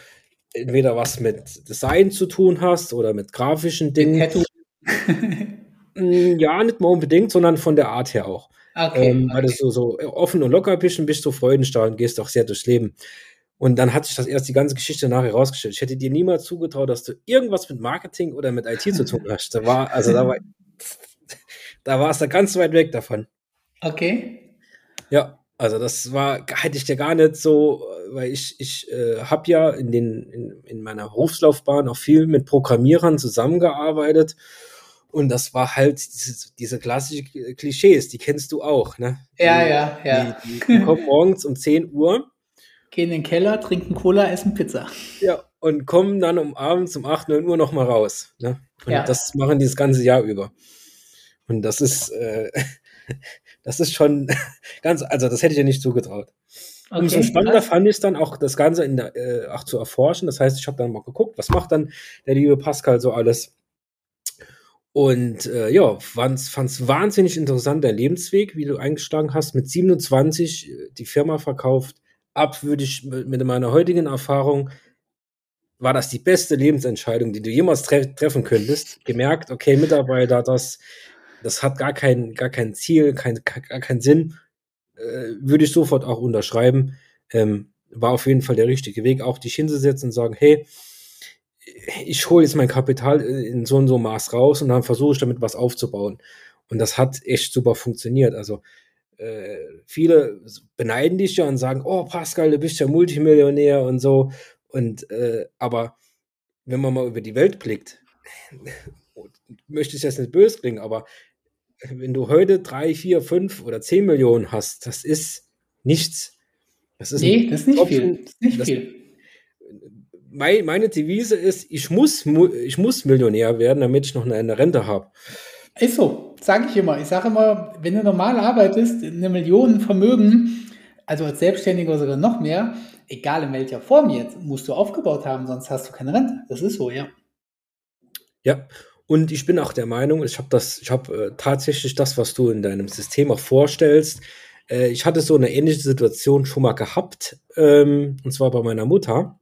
entweder was mit Design zu tun hast oder mit grafischen Dingen. Hm, ja, nicht mal unbedingt, sondern von der Art her auch. Okay, ähm, weil okay. du so, so offen und locker bist und bist so freudenstrahlend und gehst auch sehr durchs Leben. Und dann hat sich das erst die ganze Geschichte nachher herausgestellt. Ich hätte dir niemals zugetraut, dass du irgendwas mit Marketing oder mit IT zu tun hast. Da war, also da war da warst du ganz weit weg davon. Okay. Ja, also das war, hätte ich dir gar nicht so, weil ich, ich äh, habe ja in, den, in, in meiner Berufslaufbahn auch viel mit Programmierern zusammengearbeitet. Und das war halt diese, diese klassischen Klischees, die kennst du auch, ne? Ja, die, ja, ja. Die, die, die kommen morgens um 10 Uhr. Gehen in den Keller, trinken Cola, essen Pizza. Ja, und kommen dann um abends um 8, 9 Uhr nochmal raus. Ne? Und ja. das machen die das ganze Jahr über. Und das ist, äh, das ist schon ganz, also das hätte ich ja nicht zugetraut. Okay, Umso spannender fand ich es dann auch, das Ganze in der, äh, auch zu erforschen. Das heißt, ich habe dann mal geguckt, was macht dann der liebe Pascal so alles. Und äh, ja, fand es wahnsinnig interessant, der Lebensweg, wie du eingeschlagen hast, mit 27 äh, die Firma verkauft. Ab würde ich mit meiner heutigen Erfahrung, war das die beste Lebensentscheidung, die du jemals tre treffen könntest. Gemerkt, okay, Mitarbeiter, das das hat gar kein, gar kein Ziel, kein, gar keinen Sinn. Äh, würde ich sofort auch unterschreiben. Ähm, war auf jeden Fall der richtige Weg, auch dich hinzusetzen und sagen, hey, ich hole jetzt mein Kapital in so und so Maß raus und dann versuche ich damit was aufzubauen. Und das hat echt super funktioniert. Also äh, viele beneiden dich ja und sagen, oh Pascal, du bist ja Multimillionär und so. Und äh, aber wenn man mal über die Welt blickt, möchte ich jetzt nicht böse klingen, aber wenn du heute drei, vier, fünf oder zehn Millionen hast, das ist nichts. Das ist nee, das ist nicht Tropfen, viel. Das ist nicht das, viel. Mein, meine Devise ist, ich muss, ich muss Millionär werden, damit ich noch eine, eine Rente habe. Ist so, sage ich immer. Ich sage immer, wenn du normal arbeitest, eine Million Vermögen, also als Selbstständiger sogar noch mehr, egal in welcher Form jetzt, musst du aufgebaut haben, sonst hast du keine Rente. Das ist so, ja. Ja, und ich bin auch der Meinung, ich habe das, ich habe äh, tatsächlich das, was du in deinem System auch vorstellst. Äh, ich hatte so eine ähnliche Situation schon mal gehabt, ähm, und zwar bei meiner Mutter.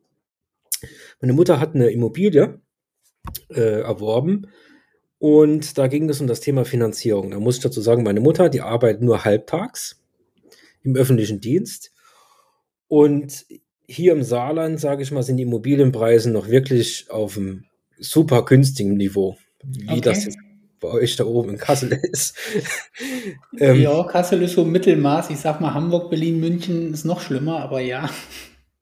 Meine Mutter hat eine Immobilie äh, erworben und da ging es um das Thema Finanzierung. Da muss ich dazu sagen, meine Mutter, die arbeitet nur halbtags im öffentlichen Dienst. Und hier im Saarland, sage ich mal, sind die Immobilienpreise noch wirklich auf einem super günstigen Niveau wie okay. das jetzt bei euch da oben in Kassel ist. ähm, ja, Kassel ist so Mittelmaß. Ich sag mal, Hamburg, Berlin, München ist noch schlimmer, aber ja.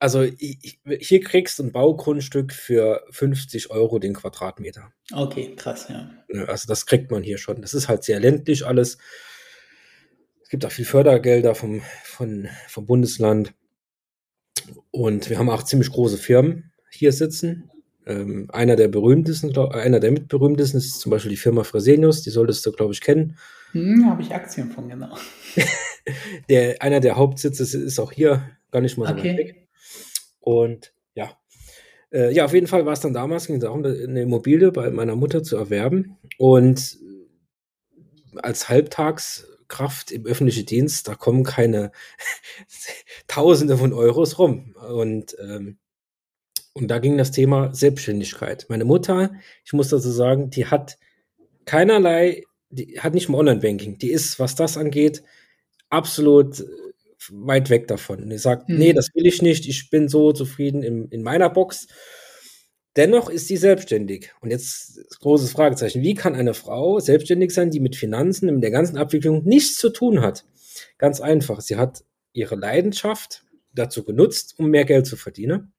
Also hier kriegst du ein Baugrundstück für 50 Euro den Quadratmeter. Okay, krass, ja. Also das kriegt man hier schon. Das ist halt sehr ländlich alles. Es gibt auch viel Fördergelder vom, von, vom Bundesland. Und wir haben auch ziemlich große Firmen hier sitzen. Ähm, einer der berühmtesten, glaub, einer der mitberühmtesten ist zum Beispiel die Firma Fresenius, die solltest du, glaube ich, kennen. Hm, habe ich Aktien von, genau. der, einer der Hauptsitze ist auch hier, gar nicht mal so okay. weit weg. Und ja. Äh, ja, auf jeden Fall war es dann damals, ging es darum, eine Immobilie bei meiner Mutter zu erwerben. Und als Halbtagskraft im öffentlichen Dienst, da kommen keine Tausende von Euros rum. Und ähm, und da ging das Thema Selbstständigkeit. Meine Mutter, ich muss dazu sagen, die hat keinerlei, die hat nicht mal Online-Banking. Die ist, was das angeht, absolut weit weg davon. Und die sagt, mhm. nee, das will ich nicht, ich bin so zufrieden in, in meiner Box. Dennoch ist sie selbstständig. Und jetzt großes Fragezeichen. Wie kann eine Frau selbstständig sein, die mit Finanzen, mit der ganzen Abwicklung nichts zu tun hat? Ganz einfach. Sie hat ihre Leidenschaft dazu genutzt, um mehr Geld zu verdienen.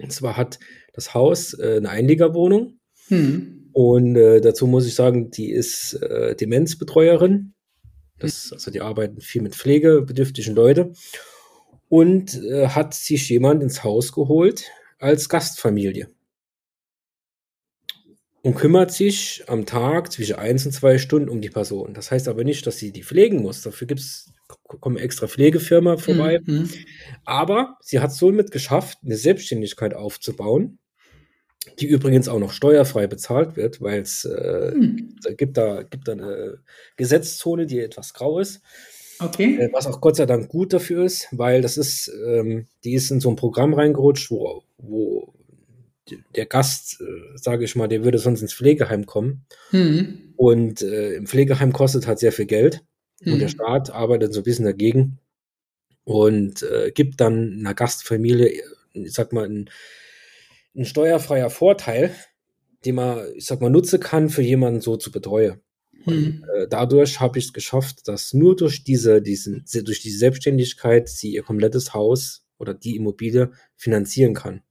Und zwar hat das Haus äh, eine Einliegerwohnung. Hm. Und äh, dazu muss ich sagen, die ist äh, Demenzbetreuerin. Das, also die arbeiten viel mit pflegebedürftigen Leuten. Und äh, hat sich jemand ins Haus geholt als Gastfamilie. Und kümmert sich am Tag zwischen eins und zwei Stunden um die Person. Das heißt aber nicht, dass sie die pflegen muss. Dafür gibt es kommen extra Pflegefirma vorbei. Mhm. Aber sie hat somit geschafft, eine Selbstständigkeit aufzubauen, die übrigens auch noch steuerfrei bezahlt wird, weil es äh, mhm. gibt, da, gibt da eine Gesetzzone, die etwas grau ist. Okay. Äh, was auch Gott sei Dank gut dafür ist, weil das ist, ähm, die ist in so ein Programm reingerutscht, wo, wo der Gast, äh, sage ich mal, der würde sonst ins Pflegeheim kommen. Mhm. Und äh, im Pflegeheim kostet halt sehr viel Geld. Mhm. Und der mhm. Staat arbeitet so ein bisschen dagegen und äh, gibt dann einer Gastfamilie, ich sag mal, ein, ein steuerfreier Vorteil, den man, ich sag mal, nutzen kann, für jemanden so zu betreuen. Und, mhm. äh, dadurch habe ich es geschafft, dass nur durch diese, diesen, durch diese Selbstständigkeit sie ihr komplettes Haus oder die Immobilie finanzieren kann.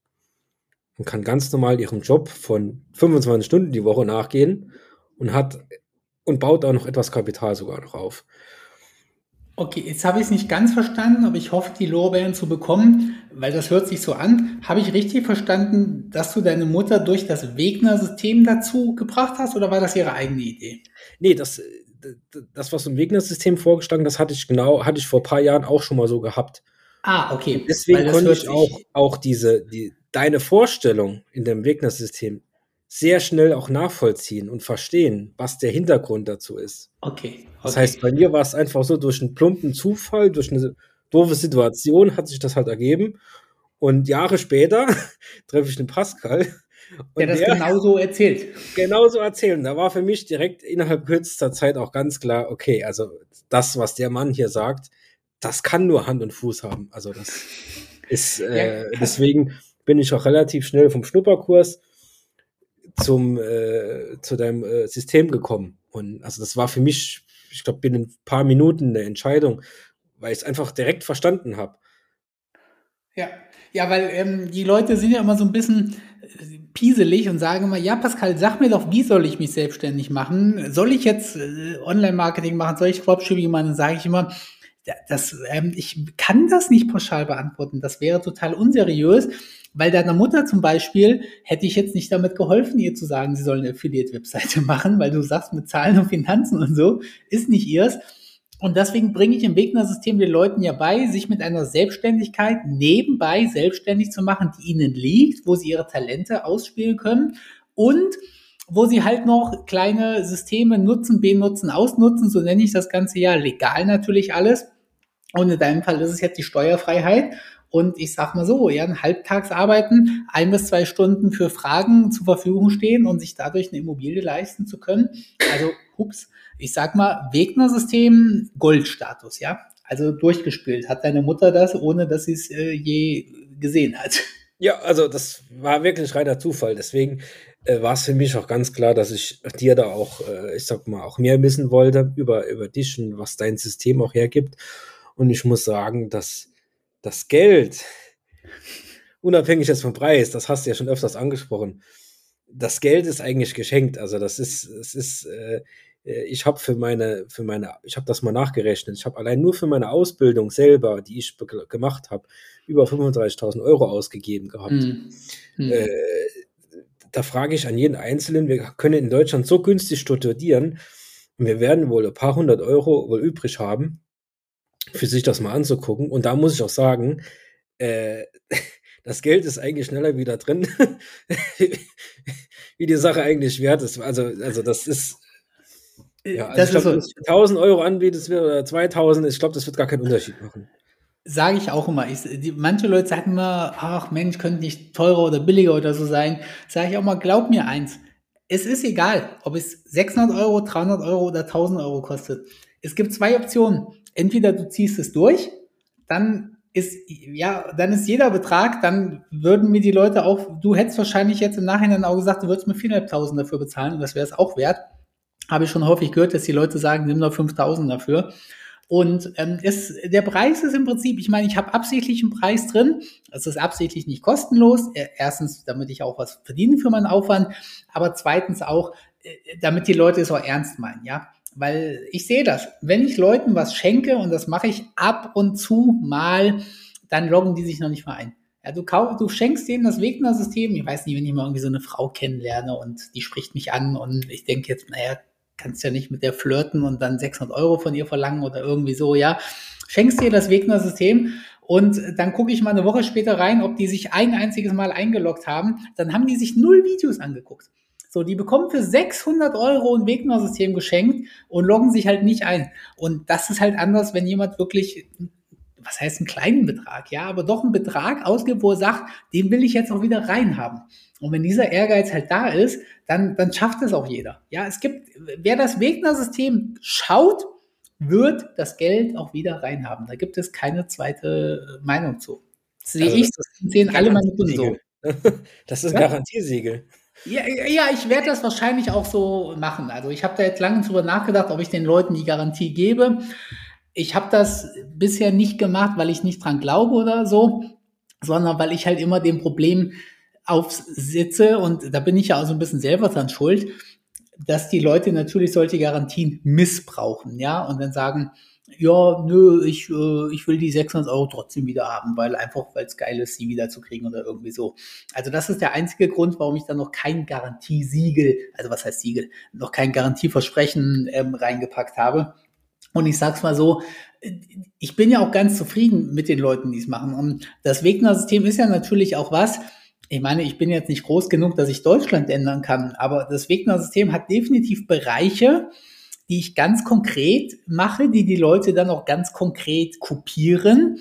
Und kann ganz normal ihrem Job von 25 Stunden die Woche nachgehen und hat und baut auch noch etwas Kapital sogar noch auf. Okay, jetzt habe ich es nicht ganz verstanden, aber ich hoffe, die Lorbeeren zu bekommen, weil das hört sich so an. Habe ich richtig verstanden, dass du deine Mutter durch das Wegner-System dazu gebracht hast oder war das ihre eigene Idee? Nee, das, das was im Wegner-System vorgeschlagen, das hatte ich genau, hatte ich vor ein paar Jahren auch schon mal so gehabt. Ah, okay. Deswegen konnte ich auch, auch diese, die, deine Vorstellung in dem Wegner-System sehr schnell auch nachvollziehen und verstehen, was der Hintergrund dazu ist. Okay. okay. Das heißt, bei mir war es einfach so, durch einen plumpen Zufall, durch eine doofe Situation hat sich das halt ergeben. Und Jahre später treffe ich den Pascal. der das der, genauso erzählt. Genauso erzählen. Da war für mich direkt innerhalb kürzester Zeit auch ganz klar, okay, also das, was der Mann hier sagt, das kann nur Hand und Fuß haben. Also das ist, äh, ja. deswegen bin ich auch relativ schnell vom Schnupperkurs zum, äh, zu deinem äh, System gekommen. Und also das war für mich, ich glaube, binnen ein paar Minuten eine Entscheidung, weil ich es einfach direkt verstanden habe. Ja, ja, weil ähm, die Leute sind ja immer so ein bisschen äh, pieselig und sagen immer, ja, Pascal, sag mir doch, wie soll ich mich selbstständig machen? Soll ich jetzt äh, Online-Marketing machen? Soll ich Dropshipping machen? Dann sage ich immer, das, ähm, ich kann das nicht pauschal beantworten. Das wäre total unseriös. Weil deiner Mutter zum Beispiel hätte ich jetzt nicht damit geholfen, ihr zu sagen, sie soll eine Affiliate-Webseite machen, weil du sagst, mit Zahlen und Finanzen und so ist nicht ihrs. Und deswegen bringe ich im Wegner-System den Leuten ja bei, sich mit einer Selbstständigkeit nebenbei selbstständig zu machen, die ihnen liegt, wo sie ihre Talente ausspielen können und wo sie halt noch kleine Systeme nutzen, benutzen, ausnutzen, so nenne ich das ganze ja legal natürlich alles. Und in deinem Fall ist es jetzt die Steuerfreiheit. Und ich sag mal so, ja, ein Halbtagsarbeiten, ein bis zwei Stunden für Fragen zur Verfügung stehen und sich dadurch eine Immobilie leisten zu können. Also, ups, ich sag mal, Wegner-System, Goldstatus, ja. Also durchgespielt. Hat deine Mutter das, ohne dass sie es äh, je gesehen hat? Ja, also das war wirklich reiner Zufall. Deswegen äh, war es für mich auch ganz klar, dass ich dir da auch, äh, ich sag mal, auch mehr wissen wollte über, über dich und was dein System auch hergibt. Und ich muss sagen, dass das Geld, unabhängig jetzt vom Preis, das hast du ja schon öfters angesprochen, das Geld ist eigentlich geschenkt. Also das ist, es ist, äh, äh ich habe für meine, für meine, ich habe das mal nachgerechnet. Ich habe allein nur für meine Ausbildung selber, die ich gemacht habe, über 35.000 Euro ausgegeben gehabt. Mhm. Äh, da frage ich an jeden Einzelnen, wir können in Deutschland so günstig studieren und wir werden wohl ein paar hundert Euro wohl übrig haben, für sich das mal anzugucken. Und da muss ich auch sagen, äh, das Geld ist eigentlich schneller wieder drin, wie die Sache eigentlich wert ist. Also, also das ist, ja, also das ich glaube, so. 1000 Euro anbietest oder 2000, ich glaube, das wird gar keinen Unterschied machen sage ich auch immer. Ich, die, manche Leute sagen immer, ach Mensch, könnte nicht teurer oder billiger oder so sein. Sage ich auch mal, glaub mir eins. Es ist egal, ob es 600 Euro, 300 Euro oder 1000 Euro kostet. Es gibt zwei Optionen. Entweder du ziehst es durch, dann ist, ja, dann ist jeder Betrag, dann würden mir die Leute auch, du hättest wahrscheinlich jetzt im Nachhinein auch gesagt, du würdest mir 4.500 dafür bezahlen und das wäre es auch wert. Habe ich schon häufig gehört, dass die Leute sagen, nimm doch 5.000 dafür. Und ähm, es, der Preis ist im Prinzip, ich meine, ich habe absichtlich einen Preis drin. Es ist absichtlich nicht kostenlos. Erstens, damit ich auch was verdiene für meinen Aufwand, aber zweitens auch, äh, damit die Leute es auch ernst meinen, ja. Weil ich sehe das. Wenn ich Leuten was schenke, und das mache ich ab und zu mal, dann loggen die sich noch nicht mal ein. Ja, du, kauf, du schenkst denen das Wegner-System. Ich weiß nicht, wenn ich mal irgendwie so eine Frau kennenlerne und die spricht mich an und ich denke jetzt, naja, kannst ja nicht mit der flirten und dann 600 Euro von ihr verlangen oder irgendwie so, ja. Schenkst dir das Wegner-System und dann gucke ich mal eine Woche später rein, ob die sich ein einziges Mal eingeloggt haben. Dann haben die sich null Videos angeguckt. So, die bekommen für 600 Euro ein Wegner-System geschenkt und loggen sich halt nicht ein. Und das ist halt anders, wenn jemand wirklich was heißt einen kleinen Betrag, ja, aber doch einen Betrag ausgibt, wo er sagt, den will ich jetzt auch wieder reinhaben. Und wenn dieser Ehrgeiz halt da ist, dann, dann schafft es auch jeder. Ja, es gibt, wer das Wegner-System schaut, wird das Geld auch wieder reinhaben. Da gibt es keine zweite Meinung zu. Das sehe also ich, das sehen alle meine Kunden so. Das ist ein ja? Garantiesiegel. Ja, ja, ich werde das wahrscheinlich auch so machen. Also ich habe da jetzt lange drüber nachgedacht, ob ich den Leuten die Garantie gebe. Ich habe das bisher nicht gemacht, weil ich nicht dran glaube oder so, sondern weil ich halt immer dem Problem aufsitze und da bin ich ja auch so ein bisschen selber dran schuld, dass die Leute natürlich solche Garantien missbrauchen, ja, und dann sagen, ja, nö, ich, äh, ich will die 600 Euro trotzdem wieder haben, weil einfach, weil es geil ist, sie wieder zu kriegen oder irgendwie so. Also das ist der einzige Grund, warum ich da noch kein Garantiesiegel, also was heißt Siegel, noch kein Garantieversprechen ähm, reingepackt habe. Und ich sag's mal so, ich bin ja auch ganz zufrieden mit den Leuten, die es machen. Und das Wegner-System ist ja natürlich auch was, ich meine, ich bin jetzt nicht groß genug, dass ich Deutschland ändern kann, aber das Wegner-System hat definitiv Bereiche, die ich ganz konkret mache, die die Leute dann auch ganz konkret kopieren,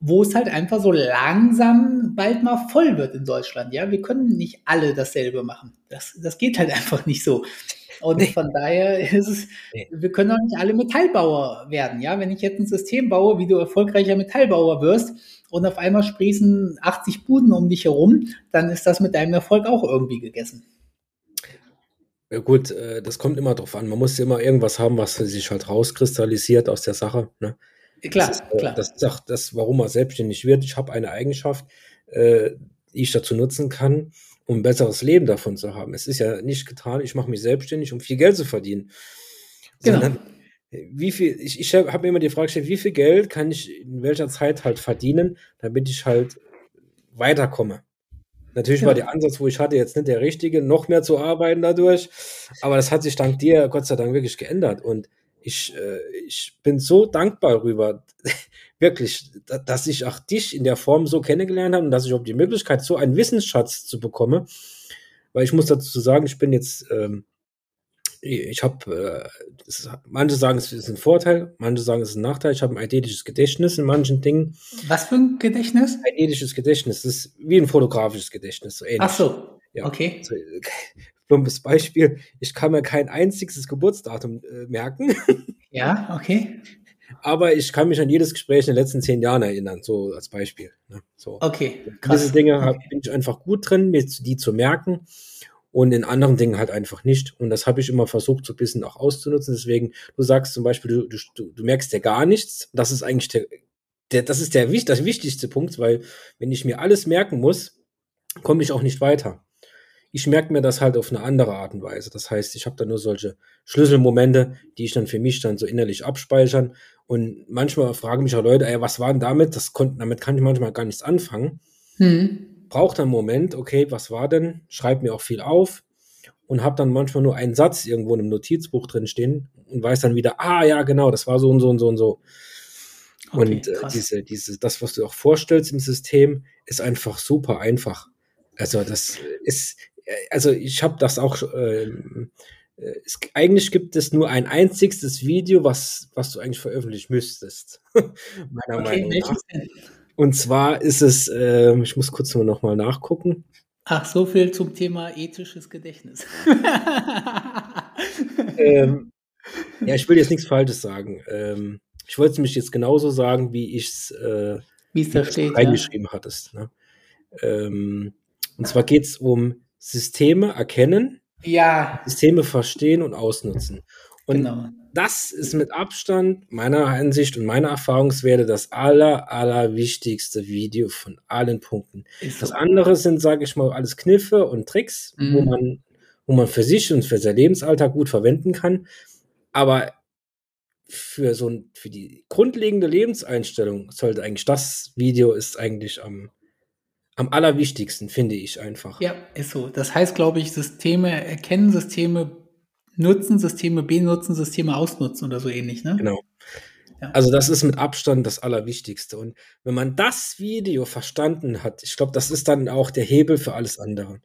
wo es halt einfach so langsam bald mal voll wird in Deutschland. Ja, wir können nicht alle dasselbe machen. Das, das geht halt einfach nicht so. Und von daher ist es, wir können auch nicht alle Metallbauer werden. Ja, wenn ich jetzt ein System baue, wie du erfolgreicher Metallbauer wirst und auf einmal sprießen 80 Buden um dich herum, dann ist das mit deinem Erfolg auch irgendwie gegessen. Ja gut, äh, das kommt immer drauf an. Man muss immer irgendwas haben, was sich halt rauskristallisiert aus der Sache. Ne? Klar, das ist, äh, klar. Das ist auch das, warum man selbstständig wird. Ich habe eine Eigenschaft, äh, die ich dazu nutzen kann, um ein besseres Leben davon zu haben. Es ist ja nicht getan, ich mache mich selbstständig, um viel Geld zu verdienen. Genau. Sondern, wie viel, ich, ich habe mir immer die Frage gestellt, wie viel Geld kann ich in welcher Zeit halt verdienen, damit ich halt weiterkomme. Natürlich ja. war der Ansatz, wo ich hatte, jetzt nicht der richtige, noch mehr zu arbeiten dadurch. Aber das hat sich dank dir, Gott sei Dank, wirklich geändert. Und ich, äh, ich bin so dankbar darüber, wirklich, dass ich auch dich in der Form so kennengelernt habe und dass ich auch die Möglichkeit, so einen Wissensschatz zu bekommen. Weil ich muss dazu sagen, ich bin jetzt, ähm, ich habe, äh, manche sagen, es ist ein Vorteil, manche sagen, es ist ein Nachteil. Ich habe ein eidetisches Gedächtnis in manchen Dingen. Was für ein Gedächtnis? Eidetisches Gedächtnis, das ist wie ein fotografisches Gedächtnis. So ähnlich. Ach so, ja. okay. So, plumpes Beispiel, ich kann mir kein einziges Geburtsdatum äh, merken. Ja, okay. Aber ich kann mich an jedes Gespräch in den letzten zehn Jahren erinnern, so als Beispiel. Ne? So. Okay, krass. Diese Dinge okay. bin ich einfach gut drin, mir die zu merken. Und in anderen Dingen halt einfach nicht. Und das habe ich immer versucht, so ein bisschen auch auszunutzen. Deswegen, du sagst zum Beispiel, du, du, du merkst ja gar nichts. Das ist eigentlich der, der das ist der, das wichtigste Punkt, weil wenn ich mir alles merken muss, komme ich auch nicht weiter. Ich merke mir das halt auf eine andere Art und Weise. Das heißt, ich habe da nur solche Schlüsselmomente, die ich dann für mich dann so innerlich abspeichern. Und manchmal fragen mich auch Leute, ey, was war denn damit? Das konnten, damit kann ich manchmal gar nichts anfangen. Hm braucht einen Moment, okay, was war denn? Schreibe mir auch viel auf und habe dann manchmal nur einen Satz irgendwo in einem Notizbuch drin stehen und weiß dann wieder, ah ja, genau, das war so und so und so und so. Okay, und äh, diese, diese, das, was du auch vorstellst im System, ist einfach super einfach. Also das ist, äh, also ich habe das auch, ähm, äh, es, eigentlich gibt es nur ein einziges Video, was, was du eigentlich veröffentlichen müsstest. Meiner okay, Meinung nach. Und zwar ist es, äh, ich muss kurz nur noch mal nachgucken. Ach, so viel zum Thema ethisches Gedächtnis. ähm, ja, ich will jetzt nichts Falsches sagen. Ähm, ich wollte es mich jetzt genauso sagen, wie ich es äh, da steht, reingeschrieben ja. hattest. Ne? Ähm, und zwar geht es um Systeme erkennen, ja. Systeme verstehen und ausnutzen. Und genau das ist mit Abstand meiner Ansicht und meiner Erfahrungswerte das aller, aller wichtigste Video von allen Punkten. Ist das andere sind, sage ich mal, alles Kniffe und Tricks, mhm. wo man, wo man für sich und für sein Lebensalltag gut verwenden kann. Aber für so ein, für die grundlegende Lebenseinstellung sollte eigentlich das Video ist eigentlich am, am allerwichtigsten, finde ich einfach. Ja, ist so. Das heißt, glaube ich, Systeme erkennen, Systeme Nutzen Systeme, benutzen Systeme, ausnutzen oder so ähnlich, ne? Genau. Ja. Also das ist mit Abstand das Allerwichtigste. Und wenn man das Video verstanden hat, ich glaube, das ist dann auch der Hebel für alles andere.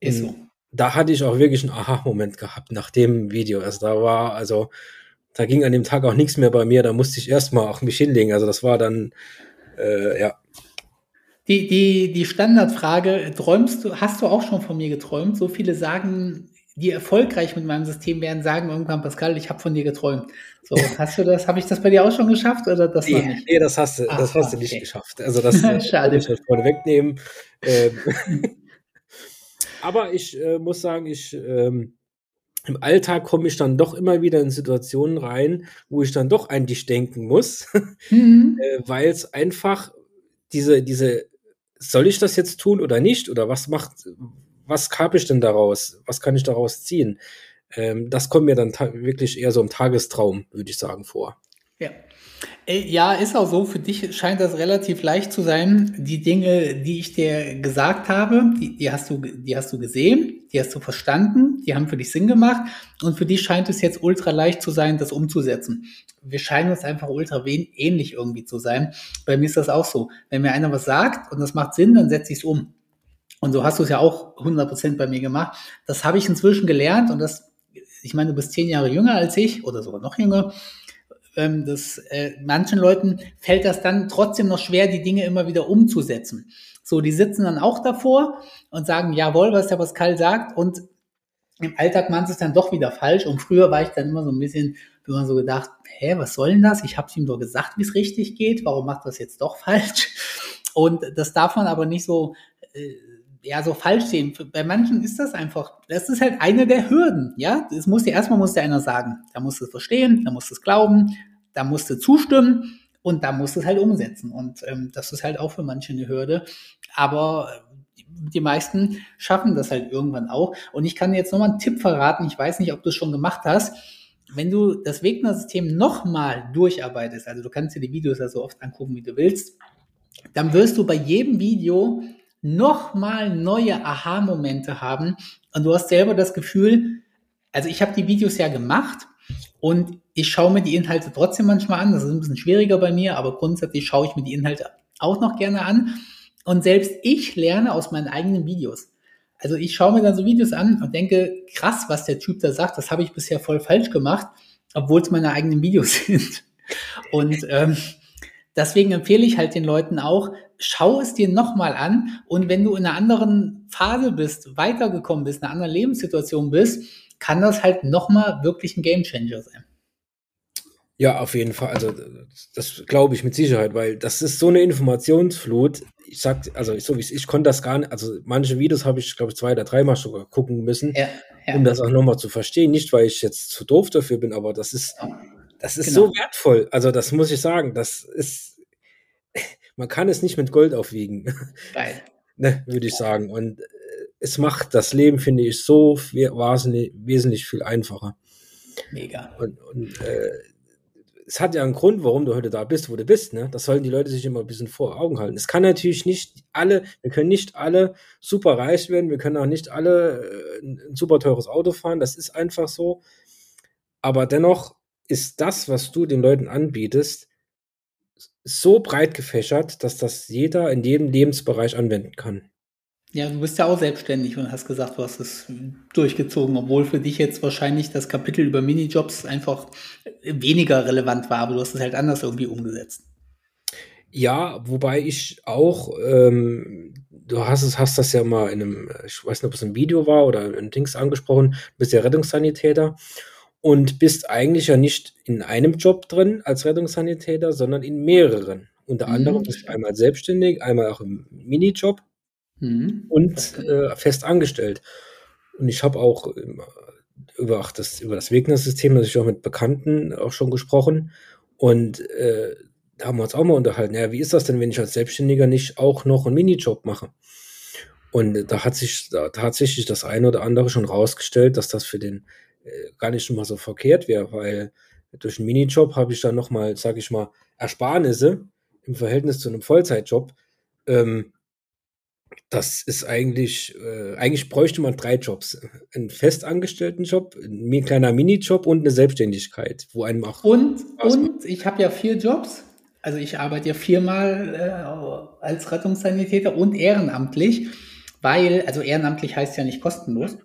Ist so. Da hatte ich auch wirklich einen Aha-Moment gehabt nach dem Video. Also da war, also da ging an dem Tag auch nichts mehr bei mir. Da musste ich erstmal auch mich hinlegen. Also das war dann, äh, ja. Die, die, die Standardfrage, träumst du, hast du auch schon von mir geträumt? So viele sagen, die erfolgreich mit meinem System werden, sagen irgendwann, Pascal, ich habe von dir geträumt. So, hast du das, habe ich das bei dir auch schon geschafft oder das nee, noch nicht? Nee, das hast du, Ach, das hast okay. du nicht geschafft. Also das Schade. ich das vorne wegnehmen. Ähm, aber ich äh, muss sagen, ich ähm, im Alltag komme ich dann doch immer wieder in Situationen rein, wo ich dann doch an dich denken muss, mhm. äh, weil es einfach diese, diese, soll ich das jetzt tun oder nicht? Oder was macht, was habe ich denn daraus? Was kann ich daraus ziehen? Ähm, das kommt mir dann wirklich eher so im Tagestraum, würde ich sagen, vor. Ja. Äh, ja, ist auch so. Für dich scheint das relativ leicht zu sein. Die Dinge, die ich dir gesagt habe, die, die, hast du, die hast du gesehen, die hast du verstanden, die haben für dich Sinn gemacht. Und für dich scheint es jetzt ultra leicht zu sein, das umzusetzen. Wir scheinen uns einfach ultra ähnlich irgendwie zu sein. Bei mir ist das auch so. Wenn mir einer was sagt und das macht Sinn, dann setze ich es um. Und so hast du es ja auch 100% bei mir gemacht. Das habe ich inzwischen gelernt und das, ich meine, du bist zehn Jahre jünger als ich oder sogar noch jünger. Ähm, das, äh, manchen Leuten fällt das dann trotzdem noch schwer, die Dinge immer wieder umzusetzen. So, die sitzen dann auch davor und sagen, jawohl, was der Pascal sagt und im Alltag machen sie es dann doch wieder falsch. Und früher war ich dann immer so ein bisschen, immer so gedacht, hä, was soll denn das? Ich habe ihm doch gesagt, wie es richtig geht. Warum macht das jetzt doch falsch? Und das darf man aber nicht so äh, ja, so falsch sehen. Bei manchen ist das einfach, das ist halt eine der Hürden, ja. Das muss dir erstmal muss dir einer sagen. Da musst du es verstehen, da musst du es glauben, da musst du zustimmen und da musst du es halt umsetzen. Und ähm, das ist halt auch für manche eine Hürde. Aber äh, die meisten schaffen das halt irgendwann auch. Und ich kann jetzt nochmal einen Tipp verraten. Ich weiß nicht, ob du es schon gemacht hast. Wenn du das Wegner-System nochmal durcharbeitest, also du kannst dir die Videos ja so oft angucken, wie du willst, dann wirst du bei jedem Video nochmal neue Aha-Momente haben. Und du hast selber das Gefühl, also ich habe die Videos ja gemacht und ich schaue mir die Inhalte trotzdem manchmal an. Das ist ein bisschen schwieriger bei mir, aber grundsätzlich schaue ich mir die Inhalte auch noch gerne an. Und selbst ich lerne aus meinen eigenen Videos. Also ich schaue mir dann so Videos an und denke, krass, was der Typ da sagt, das habe ich bisher voll falsch gemacht, obwohl es meine eigenen Videos sind. Und ähm, deswegen empfehle ich halt den Leuten auch, schau es dir nochmal an und wenn du in einer anderen Phase bist, weitergekommen bist, in einer anderen Lebenssituation bist, kann das halt nochmal wirklich ein Gamechanger sein. Ja, auf jeden Fall. Also das glaube ich mit Sicherheit, weil das ist so eine Informationsflut. Ich sag, also so wie ich konnte das gar nicht. Also manche Videos habe ich, glaube ich, zwei oder dreimal sogar gucken müssen, ja, ja. um das auch nochmal zu verstehen. Nicht, weil ich jetzt zu doof dafür bin, aber das ist, das ist genau. so wertvoll. Also das muss ich sagen. Das ist, man kann es nicht mit Gold aufwiegen. Geil. ne, würde ich sagen. Und äh, es macht das Leben, finde ich, so viel, wesentlich viel einfacher. Mega. Und, und äh, es hat ja einen Grund, warum du heute da bist, wo du bist. Ne? Das sollen die Leute sich immer ein bisschen vor Augen halten. Es kann natürlich nicht alle, wir können nicht alle super reich werden, wir können auch nicht alle äh, ein super teures Auto fahren, das ist einfach so. Aber dennoch ist das, was du den Leuten anbietest, so breit gefächert, dass das jeder in jedem Lebensbereich anwenden kann. Ja, du bist ja auch selbstständig und hast gesagt, du hast es durchgezogen, obwohl für dich jetzt wahrscheinlich das Kapitel über Minijobs einfach weniger relevant war, aber du hast es halt anders irgendwie umgesetzt. Ja, wobei ich auch, ähm, du hast es, hast das ja mal in einem, ich weiß nicht, ob es ein Video war oder in Dings angesprochen, du bist ja Rettungssanitäter und bist eigentlich ja nicht in einem Job drin als Rettungssanitäter, sondern in mehreren. Unter anderem mhm. bist du einmal selbstständig, einmal auch im Minijob mhm. und äh, fest angestellt. Und ich habe auch über ach, das, über das Wegner-System natürlich auch mit Bekannten auch schon gesprochen. Und äh, da haben wir uns auch mal unterhalten. Ja, wie ist das denn, wenn ich als Selbstständiger nicht auch noch einen Minijob mache? Und da hat sich da tatsächlich das eine oder andere schon rausgestellt, dass das für den äh, gar nicht schon mal so verkehrt wäre, weil durch einen Minijob habe ich dann nochmal, sage ich mal, Ersparnisse im Verhältnis zu einem Vollzeitjob, ähm, das ist eigentlich, äh, eigentlich bräuchte man drei Jobs. Einen festangestellten Job, ein kleiner Minijob und eine Selbstständigkeit, wo einem auch. Und, und ich habe ja vier Jobs. Also ich arbeite ja viermal äh, als Rettungssanitäter und ehrenamtlich, weil, also ehrenamtlich heißt ja nicht kostenlos,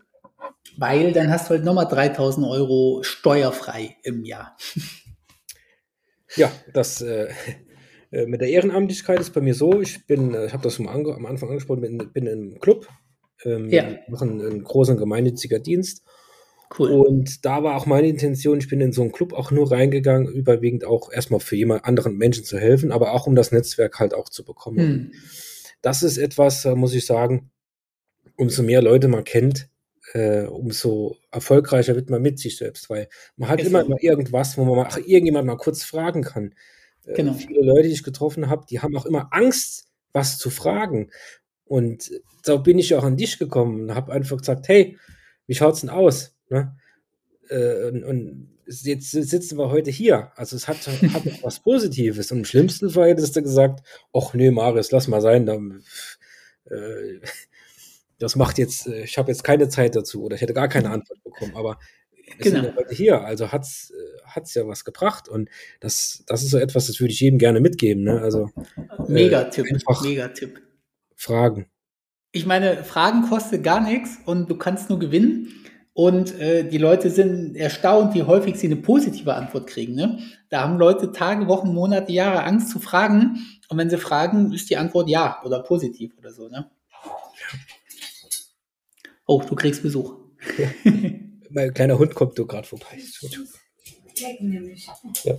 weil dann hast du halt nochmal 3000 Euro steuerfrei im Jahr. Ja, das, äh, äh, mit der Ehrenamtlichkeit ist bei mir so, ich bin, äh, ich habe das am Anfang angesprochen, bin, bin im Club, ähm, ja. mache einen, einen großen gemeinnütziger Dienst. Cool. Und da war auch meine Intention, ich bin in so einen Club auch nur reingegangen, überwiegend auch erstmal für jemand anderen Menschen zu helfen, aber auch um das Netzwerk halt auch zu bekommen. Hm. Das ist etwas, muss ich sagen, umso mehr Leute man kennt, äh, umso erfolgreicher wird man mit sich selbst, weil man hat ist immer mal irgendwas, wo man mal, ach, irgendjemand mal kurz fragen kann. Äh, genau. viele Leute, die ich getroffen habe, die haben auch immer Angst, was zu fragen. Und so bin ich auch an dich gekommen und habe einfach gesagt, hey, wie schaut's denn aus? Ne? Äh, und, und, jetzt sitzen wir heute hier. Also es hat, hat was Positives. Und im schlimmsten Fall hättest du gesagt, ach nee, Marius, lass mal sein. Dann, äh, das macht jetzt, äh, ich habe jetzt keine Zeit dazu oder ich hätte gar keine Antwort bekommen. Aber genau. sind ja heute hier, also hat's äh, hat's ja was gebracht und das das ist so etwas, das würde ich jedem gerne mitgeben, ne? Also Mega-Tipp, äh, Mega-Tipp. Fragen. Ich meine, Fragen kostet gar nichts und du kannst nur gewinnen. Und äh, die Leute sind erstaunt, wie häufig sie eine positive Antwort kriegen. Ne? Da haben Leute Tage, Wochen, Monate, Jahre Angst zu fragen. Und wenn sie fragen, ist die Antwort ja oder positiv oder so. Ne? Oh, du kriegst Besuch. mein kleiner Hund kommt so gerade vorbei. Ja.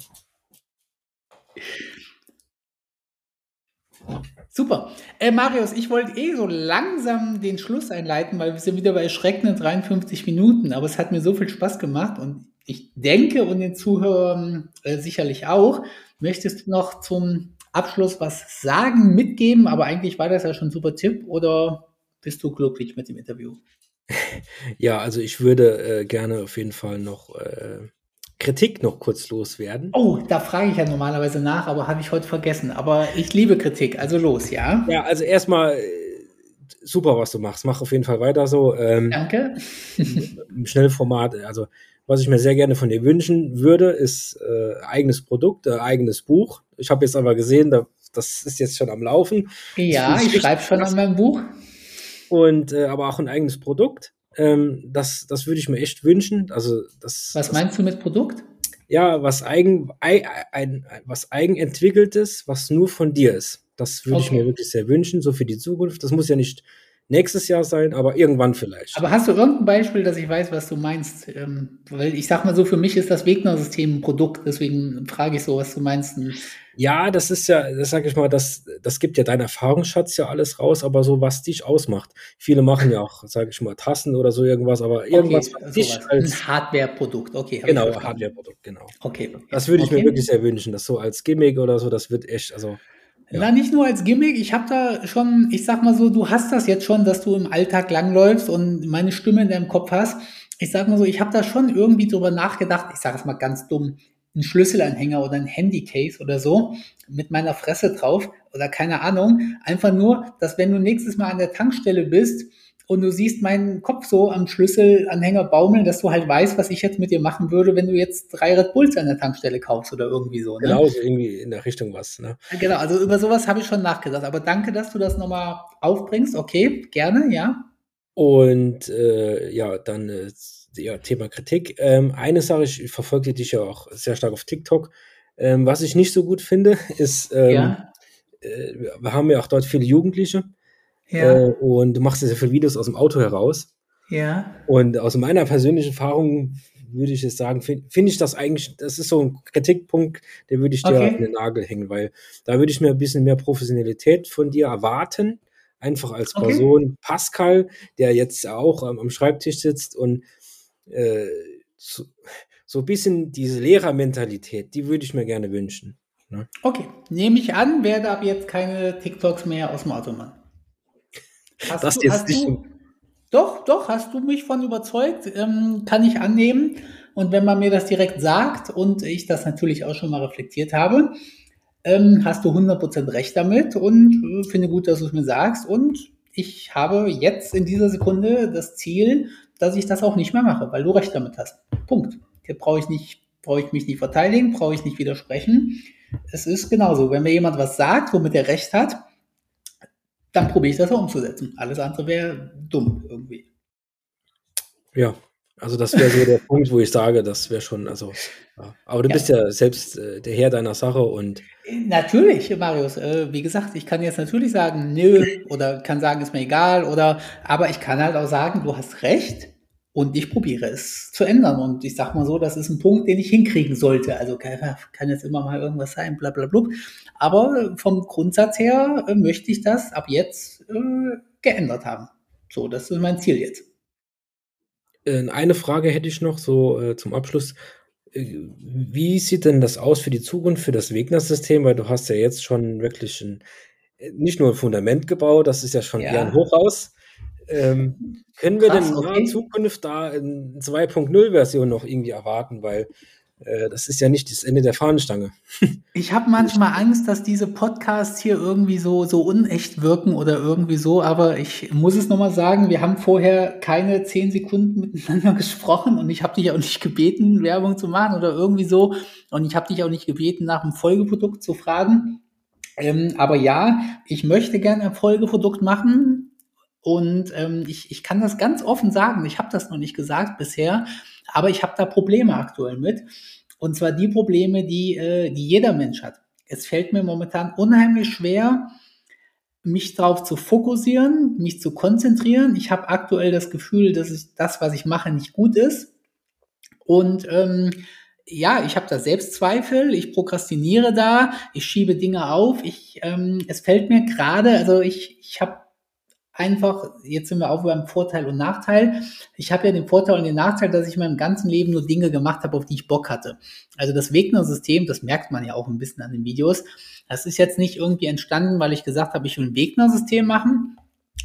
Super. Äh, Marius, ich wollte eh so langsam den Schluss einleiten, weil wir sind wieder bei erschreckenden 53 Minuten, aber es hat mir so viel Spaß gemacht und ich denke und den Zuhörern äh, sicherlich auch. Möchtest du noch zum Abschluss was sagen, mitgeben? Aber eigentlich war das ja schon ein super Tipp oder bist du glücklich mit dem Interview? Ja, also ich würde äh, gerne auf jeden Fall noch äh, Kritik noch kurz loswerden. Oh, da frage ich ja normalerweise nach, aber habe ich heute vergessen. Aber ich liebe Kritik, also los, ja? Ja, also erstmal äh, super, was du machst. Mach auf jeden Fall weiter so. Ähm, Danke. Im Schnellformat, also was ich mir sehr gerne von dir wünschen würde, ist äh, eigenes Produkt, äh, eigenes Buch. Ich habe jetzt aber gesehen, da, das ist jetzt schon am Laufen. Ja, ich schreibe schon an meinem Buch und äh, aber auch ein eigenes Produkt. Ähm, das, das würde ich mir echt wünschen. Also das. Was meinst das, du mit Produkt? Ja, was eigen, ein, ein, was eigenentwickeltes, was nur von dir ist. Das würde okay. ich mir wirklich sehr wünschen, so für die Zukunft. Das muss ja nicht nächstes Jahr sein, aber irgendwann vielleicht. Aber hast du irgendein Beispiel, dass ich weiß, was du meinst? Ähm, weil ich sag mal so, für mich ist das Wegner-System ein Produkt, deswegen frage ich so, was du meinst. Ja, das ist ja, das sage ich mal, das, das gibt ja dein Erfahrungsschatz ja alles raus, aber so, was dich ausmacht. Viele machen ja auch, sage ich mal, Tassen oder so irgendwas, aber irgendwas, okay, was dich als ein Hardware-Produkt, okay. Genau, Hardware-Produkt, genau. Okay. Das würde ich okay. mir wirklich sehr wünschen, das so als Gimmick oder so, das wird echt, also Na, nicht nur als Gimmick. Ich habe da schon, ich sag mal so, du hast das jetzt schon, dass du im Alltag langläufst und meine Stimme in deinem Kopf hast. Ich sag mal so, ich habe da schon irgendwie drüber nachgedacht. Ich sage es mal ganz dumm, ein Schlüsselanhänger oder ein Handycase oder so mit meiner Fresse drauf oder keine Ahnung. Einfach nur, dass wenn du nächstes Mal an der Tankstelle bist und du siehst meinen Kopf so am Schlüsselanhänger baumeln, dass du halt weißt, was ich jetzt mit dir machen würde, wenn du jetzt drei Red Bulls an der Tankstelle kaufst oder irgendwie so. Ne? Genau, so irgendwie in der Richtung was. Ne? Genau, also über sowas habe ich schon nachgedacht. Aber danke, dass du das nochmal aufbringst. Okay, gerne, ja. Und äh, ja, dann äh, ja, Thema Kritik. Ähm, eine Sache, ich verfolge dich ja auch sehr stark auf TikTok. Ähm, was ich nicht so gut finde, ist, ähm, ja. äh, wir haben ja auch dort viele Jugendliche ja. Äh, und du machst ja sehr viele Videos aus dem Auto heraus. Ja. Und aus meiner persönlichen Erfahrung würde ich jetzt sagen, finde find ich das eigentlich, das ist so ein Kritikpunkt, den würde ich dir okay. an den Nagel hängen, weil da würde ich mir ein bisschen mehr Professionalität von dir erwarten. Einfach als Person. Okay. Pascal, der jetzt auch ähm, am Schreibtisch sitzt und äh, so, so ein bisschen diese Lehrermentalität, die würde ich mir gerne wünschen. Ne? Okay, nehme ich an, werde ab jetzt keine TikToks mehr aus dem Auto machen. Hast das du, jetzt nicht du, doch, doch, hast du mich von überzeugt, ähm, kann ich annehmen. Und wenn man mir das direkt sagt und ich das natürlich auch schon mal reflektiert habe, ähm, hast du 100% recht damit und äh, finde gut, dass du es mir sagst. Und ich habe jetzt in dieser Sekunde das Ziel, dass ich das auch nicht mehr mache, weil du recht damit hast. Punkt. Hier brauche ich nicht, brauche ich mich nicht verteidigen, brauche ich nicht widersprechen. Es ist genauso. Wenn mir jemand was sagt, womit er recht hat, dann probiere ich das auch umzusetzen. Alles andere wäre dumm irgendwie. Ja, also das wäre so der Punkt, wo ich sage, das wäre schon, also, ja. aber du ja. bist ja selbst äh, der Herr deiner Sache und. Natürlich, Marius. Äh, wie gesagt, ich kann jetzt natürlich sagen, nö, oder kann sagen, ist mir egal, oder, aber ich kann halt auch sagen, du hast recht und ich probiere es zu ändern. Und ich sag mal so, das ist ein Punkt, den ich hinkriegen sollte. Also kann, kann jetzt immer mal irgendwas sein, bla bla bla. Aber vom Grundsatz her äh, möchte ich das ab jetzt äh, geändert haben. So, das ist mein Ziel jetzt. Äh, eine Frage hätte ich noch so äh, zum Abschluss. Äh, wie sieht denn das aus für die Zukunft, für das Wegner-System? Weil du hast ja jetzt schon wirklich ein, nicht nur ein Fundament gebaut, das ist ja schon ja. eher ein Hochhaus. Ähm, können wir Krass, denn in okay. Zukunft da eine 2.0-Version noch irgendwie erwarten? Weil äh, das ist ja nicht das Ende der Fahnenstange. Ich habe manchmal Angst, dass diese Podcasts hier irgendwie so, so unecht wirken oder irgendwie so, aber ich muss es nochmal sagen, wir haben vorher keine zehn Sekunden miteinander gesprochen und ich habe dich auch nicht gebeten, Werbung zu machen oder irgendwie so. Und ich habe dich auch nicht gebeten, nach einem Folgeprodukt zu fragen. Ähm, aber ja, ich möchte gerne ein Folgeprodukt machen. Und ähm, ich, ich kann das ganz offen sagen, ich habe das noch nicht gesagt bisher, aber ich habe da Probleme aktuell mit. Und zwar die Probleme, die, äh, die jeder Mensch hat. Es fällt mir momentan unheimlich schwer, mich darauf zu fokussieren, mich zu konzentrieren. Ich habe aktuell das Gefühl, dass ich, das, was ich mache, nicht gut ist. Und ähm, ja, ich habe da Selbstzweifel, ich prokrastiniere da, ich schiebe Dinge auf. Ich, ähm, es fällt mir gerade, also ich, ich habe einfach, jetzt sind wir auch beim Vorteil und Nachteil. Ich habe ja den Vorteil und den Nachteil, dass ich in meinem ganzen Leben nur Dinge gemacht habe, auf die ich Bock hatte. Also das Wegner-System, das merkt man ja auch ein bisschen an den Videos. Das ist jetzt nicht irgendwie entstanden, weil ich gesagt habe, ich will ein Wegner-System machen,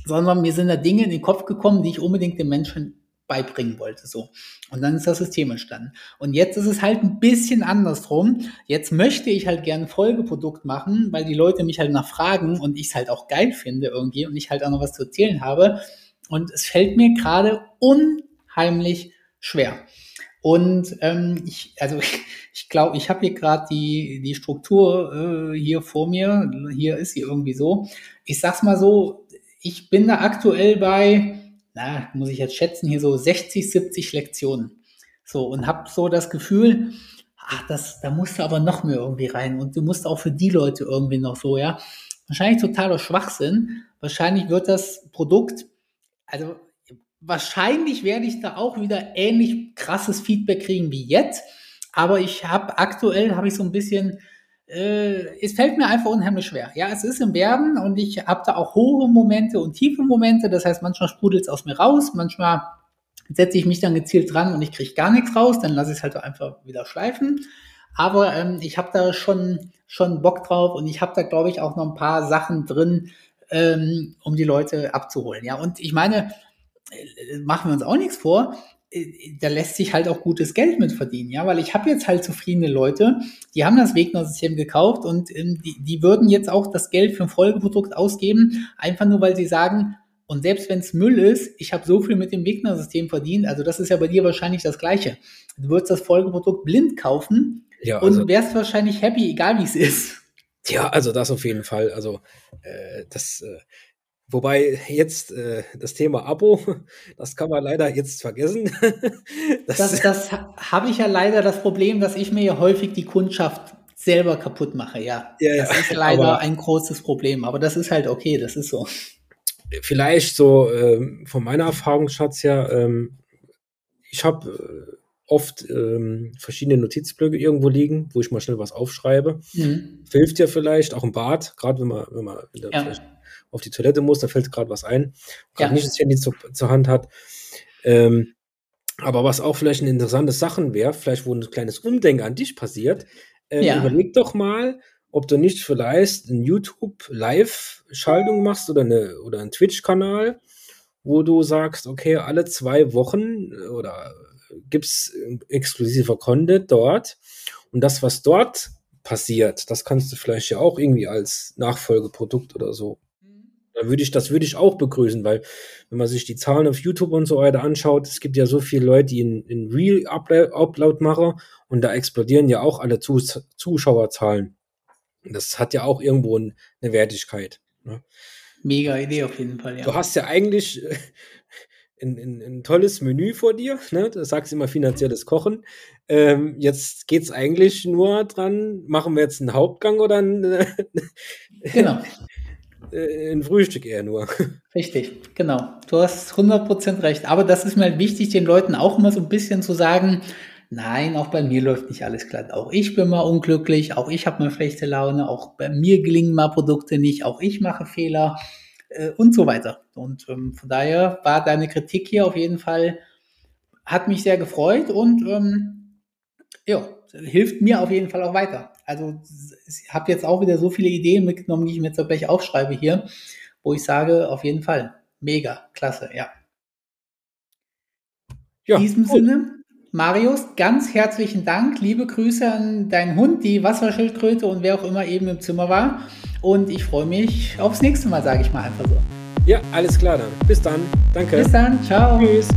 sondern mir sind da Dinge in den Kopf gekommen, die ich unbedingt den Menschen beibringen wollte. So. Und dann ist das System entstanden. Und jetzt ist es halt ein bisschen andersrum. Jetzt möchte ich halt gerne ein Folgeprodukt machen, weil die Leute mich halt nachfragen und ich es halt auch geil finde irgendwie und ich halt auch noch was zu erzählen habe. Und es fällt mir gerade unheimlich schwer. Und ähm, ich, also ich, ich glaube, ich habe hier gerade die, die Struktur äh, hier vor mir. Hier ist sie irgendwie so. Ich sag's mal so, ich bin da aktuell bei na, muss ich jetzt schätzen, hier so 60, 70 Lektionen. So, und habe so das Gefühl, ach, das, da musst du aber noch mehr irgendwie rein und du musst auch für die Leute irgendwie noch so, ja. wahrscheinlich totaler Schwachsinn. Wahrscheinlich wird das Produkt, also wahrscheinlich werde ich da auch wieder ähnlich krasses Feedback kriegen wie jetzt. Aber ich habe aktuell, habe ich so ein bisschen, äh, es fällt mir einfach unheimlich schwer. Ja, es ist im Werden und ich habe da auch hohe Momente und tiefe Momente. Das heißt, manchmal sprudelt es aus mir raus, manchmal setze ich mich dann gezielt dran und ich kriege gar nichts raus, dann lasse ich es halt einfach wieder schleifen. Aber ähm, ich habe da schon, schon Bock drauf und ich habe da, glaube ich, auch noch ein paar Sachen drin, ähm, um die Leute abzuholen. Ja, und ich meine, äh, machen wir uns auch nichts vor, da lässt sich halt auch gutes Geld mit verdienen, ja, weil ich habe jetzt halt zufriedene Leute, die haben das Wegner-System gekauft und ähm, die, die würden jetzt auch das Geld für ein Folgeprodukt ausgeben, einfach nur weil sie sagen, und selbst wenn es Müll ist, ich habe so viel mit dem Wegner-System verdient, also das ist ja bei dir wahrscheinlich das Gleiche. Du würdest das Folgeprodukt blind kaufen ja, also, und wärst wahrscheinlich happy, egal wie es ist. Ja, also das auf jeden Fall. Also äh, das, äh, wobei jetzt äh, das Thema Abo, das kann man leider jetzt vergessen. das das, das habe ich ja leider das Problem, dass ich mir ja häufig die Kundschaft selber kaputt mache. Ja, ja das ja, ist leider ein großes Problem, aber das ist halt okay, das ist so vielleicht so ähm, von meiner Erfahrungsschatz her, ähm, ich habe äh, oft ähm, verschiedene Notizblöcke irgendwo liegen, wo ich mal schnell was aufschreibe. Mhm. Hilft ja vielleicht, auch im Bad, gerade wenn man, wenn man ja. Auf die Toilette muss, da fällt gerade was ein, gerade ja. nicht das Handy zu, zur Hand hat. Ähm, aber was auch vielleicht eine interessante Sache wäre, vielleicht wo ein kleines Umdenken an dich passiert, äh, ja. überleg doch mal, ob du nicht vielleicht ein YouTube-Live-Schaltung machst oder, eine, oder einen Twitch-Kanal, wo du sagst, okay, alle zwei Wochen oder gibt's exklusiver Content dort und das, was dort passiert, das kannst du vielleicht ja auch irgendwie als Nachfolgeprodukt oder so. Da würde ich, das würde ich auch begrüßen, weil wenn man sich die Zahlen auf YouTube und so weiter anschaut, es gibt ja so viele Leute, die in, in Real Upload machen und da explodieren ja auch alle Zus Zuschauerzahlen. Das hat ja auch irgendwo eine Wertigkeit. Ne? Mega Idee auf jeden Fall, ja. Du hast ja eigentlich äh, ein, ein, ein tolles Menü vor dir, ne? Du sagst immer finanzielles Kochen. Ähm, jetzt geht es eigentlich nur dran, machen wir jetzt einen Hauptgang oder ein, äh, genau. Äh, ein Frühstück eher nur. Richtig, genau. Du hast 100% recht. Aber das ist mir halt wichtig, den Leuten auch immer so ein bisschen zu sagen, Nein, auch bei mir läuft nicht alles glatt. Auch ich bin mal unglücklich, auch ich habe mal schlechte Laune, auch bei mir gelingen mal Produkte nicht, auch ich mache Fehler äh, und so weiter. Und ähm, von daher war deine Kritik hier auf jeden Fall, hat mich sehr gefreut und ähm, ja, hilft mir auf jeden Fall auch weiter. Also ich habe jetzt auch wieder so viele Ideen mitgenommen, die ich mir jetzt gleich aufschreibe hier, wo ich sage, auf jeden Fall, mega, klasse, ja. ja In diesem cool. Sinne Marius, ganz herzlichen Dank. Liebe Grüße an deinen Hund, die Wasserschildkröte und wer auch immer eben im Zimmer war. Und ich freue mich aufs nächste Mal, sage ich mal einfach so. Ja, alles klar dann. Bis dann. Danke. Bis dann. Ciao. Tschüss.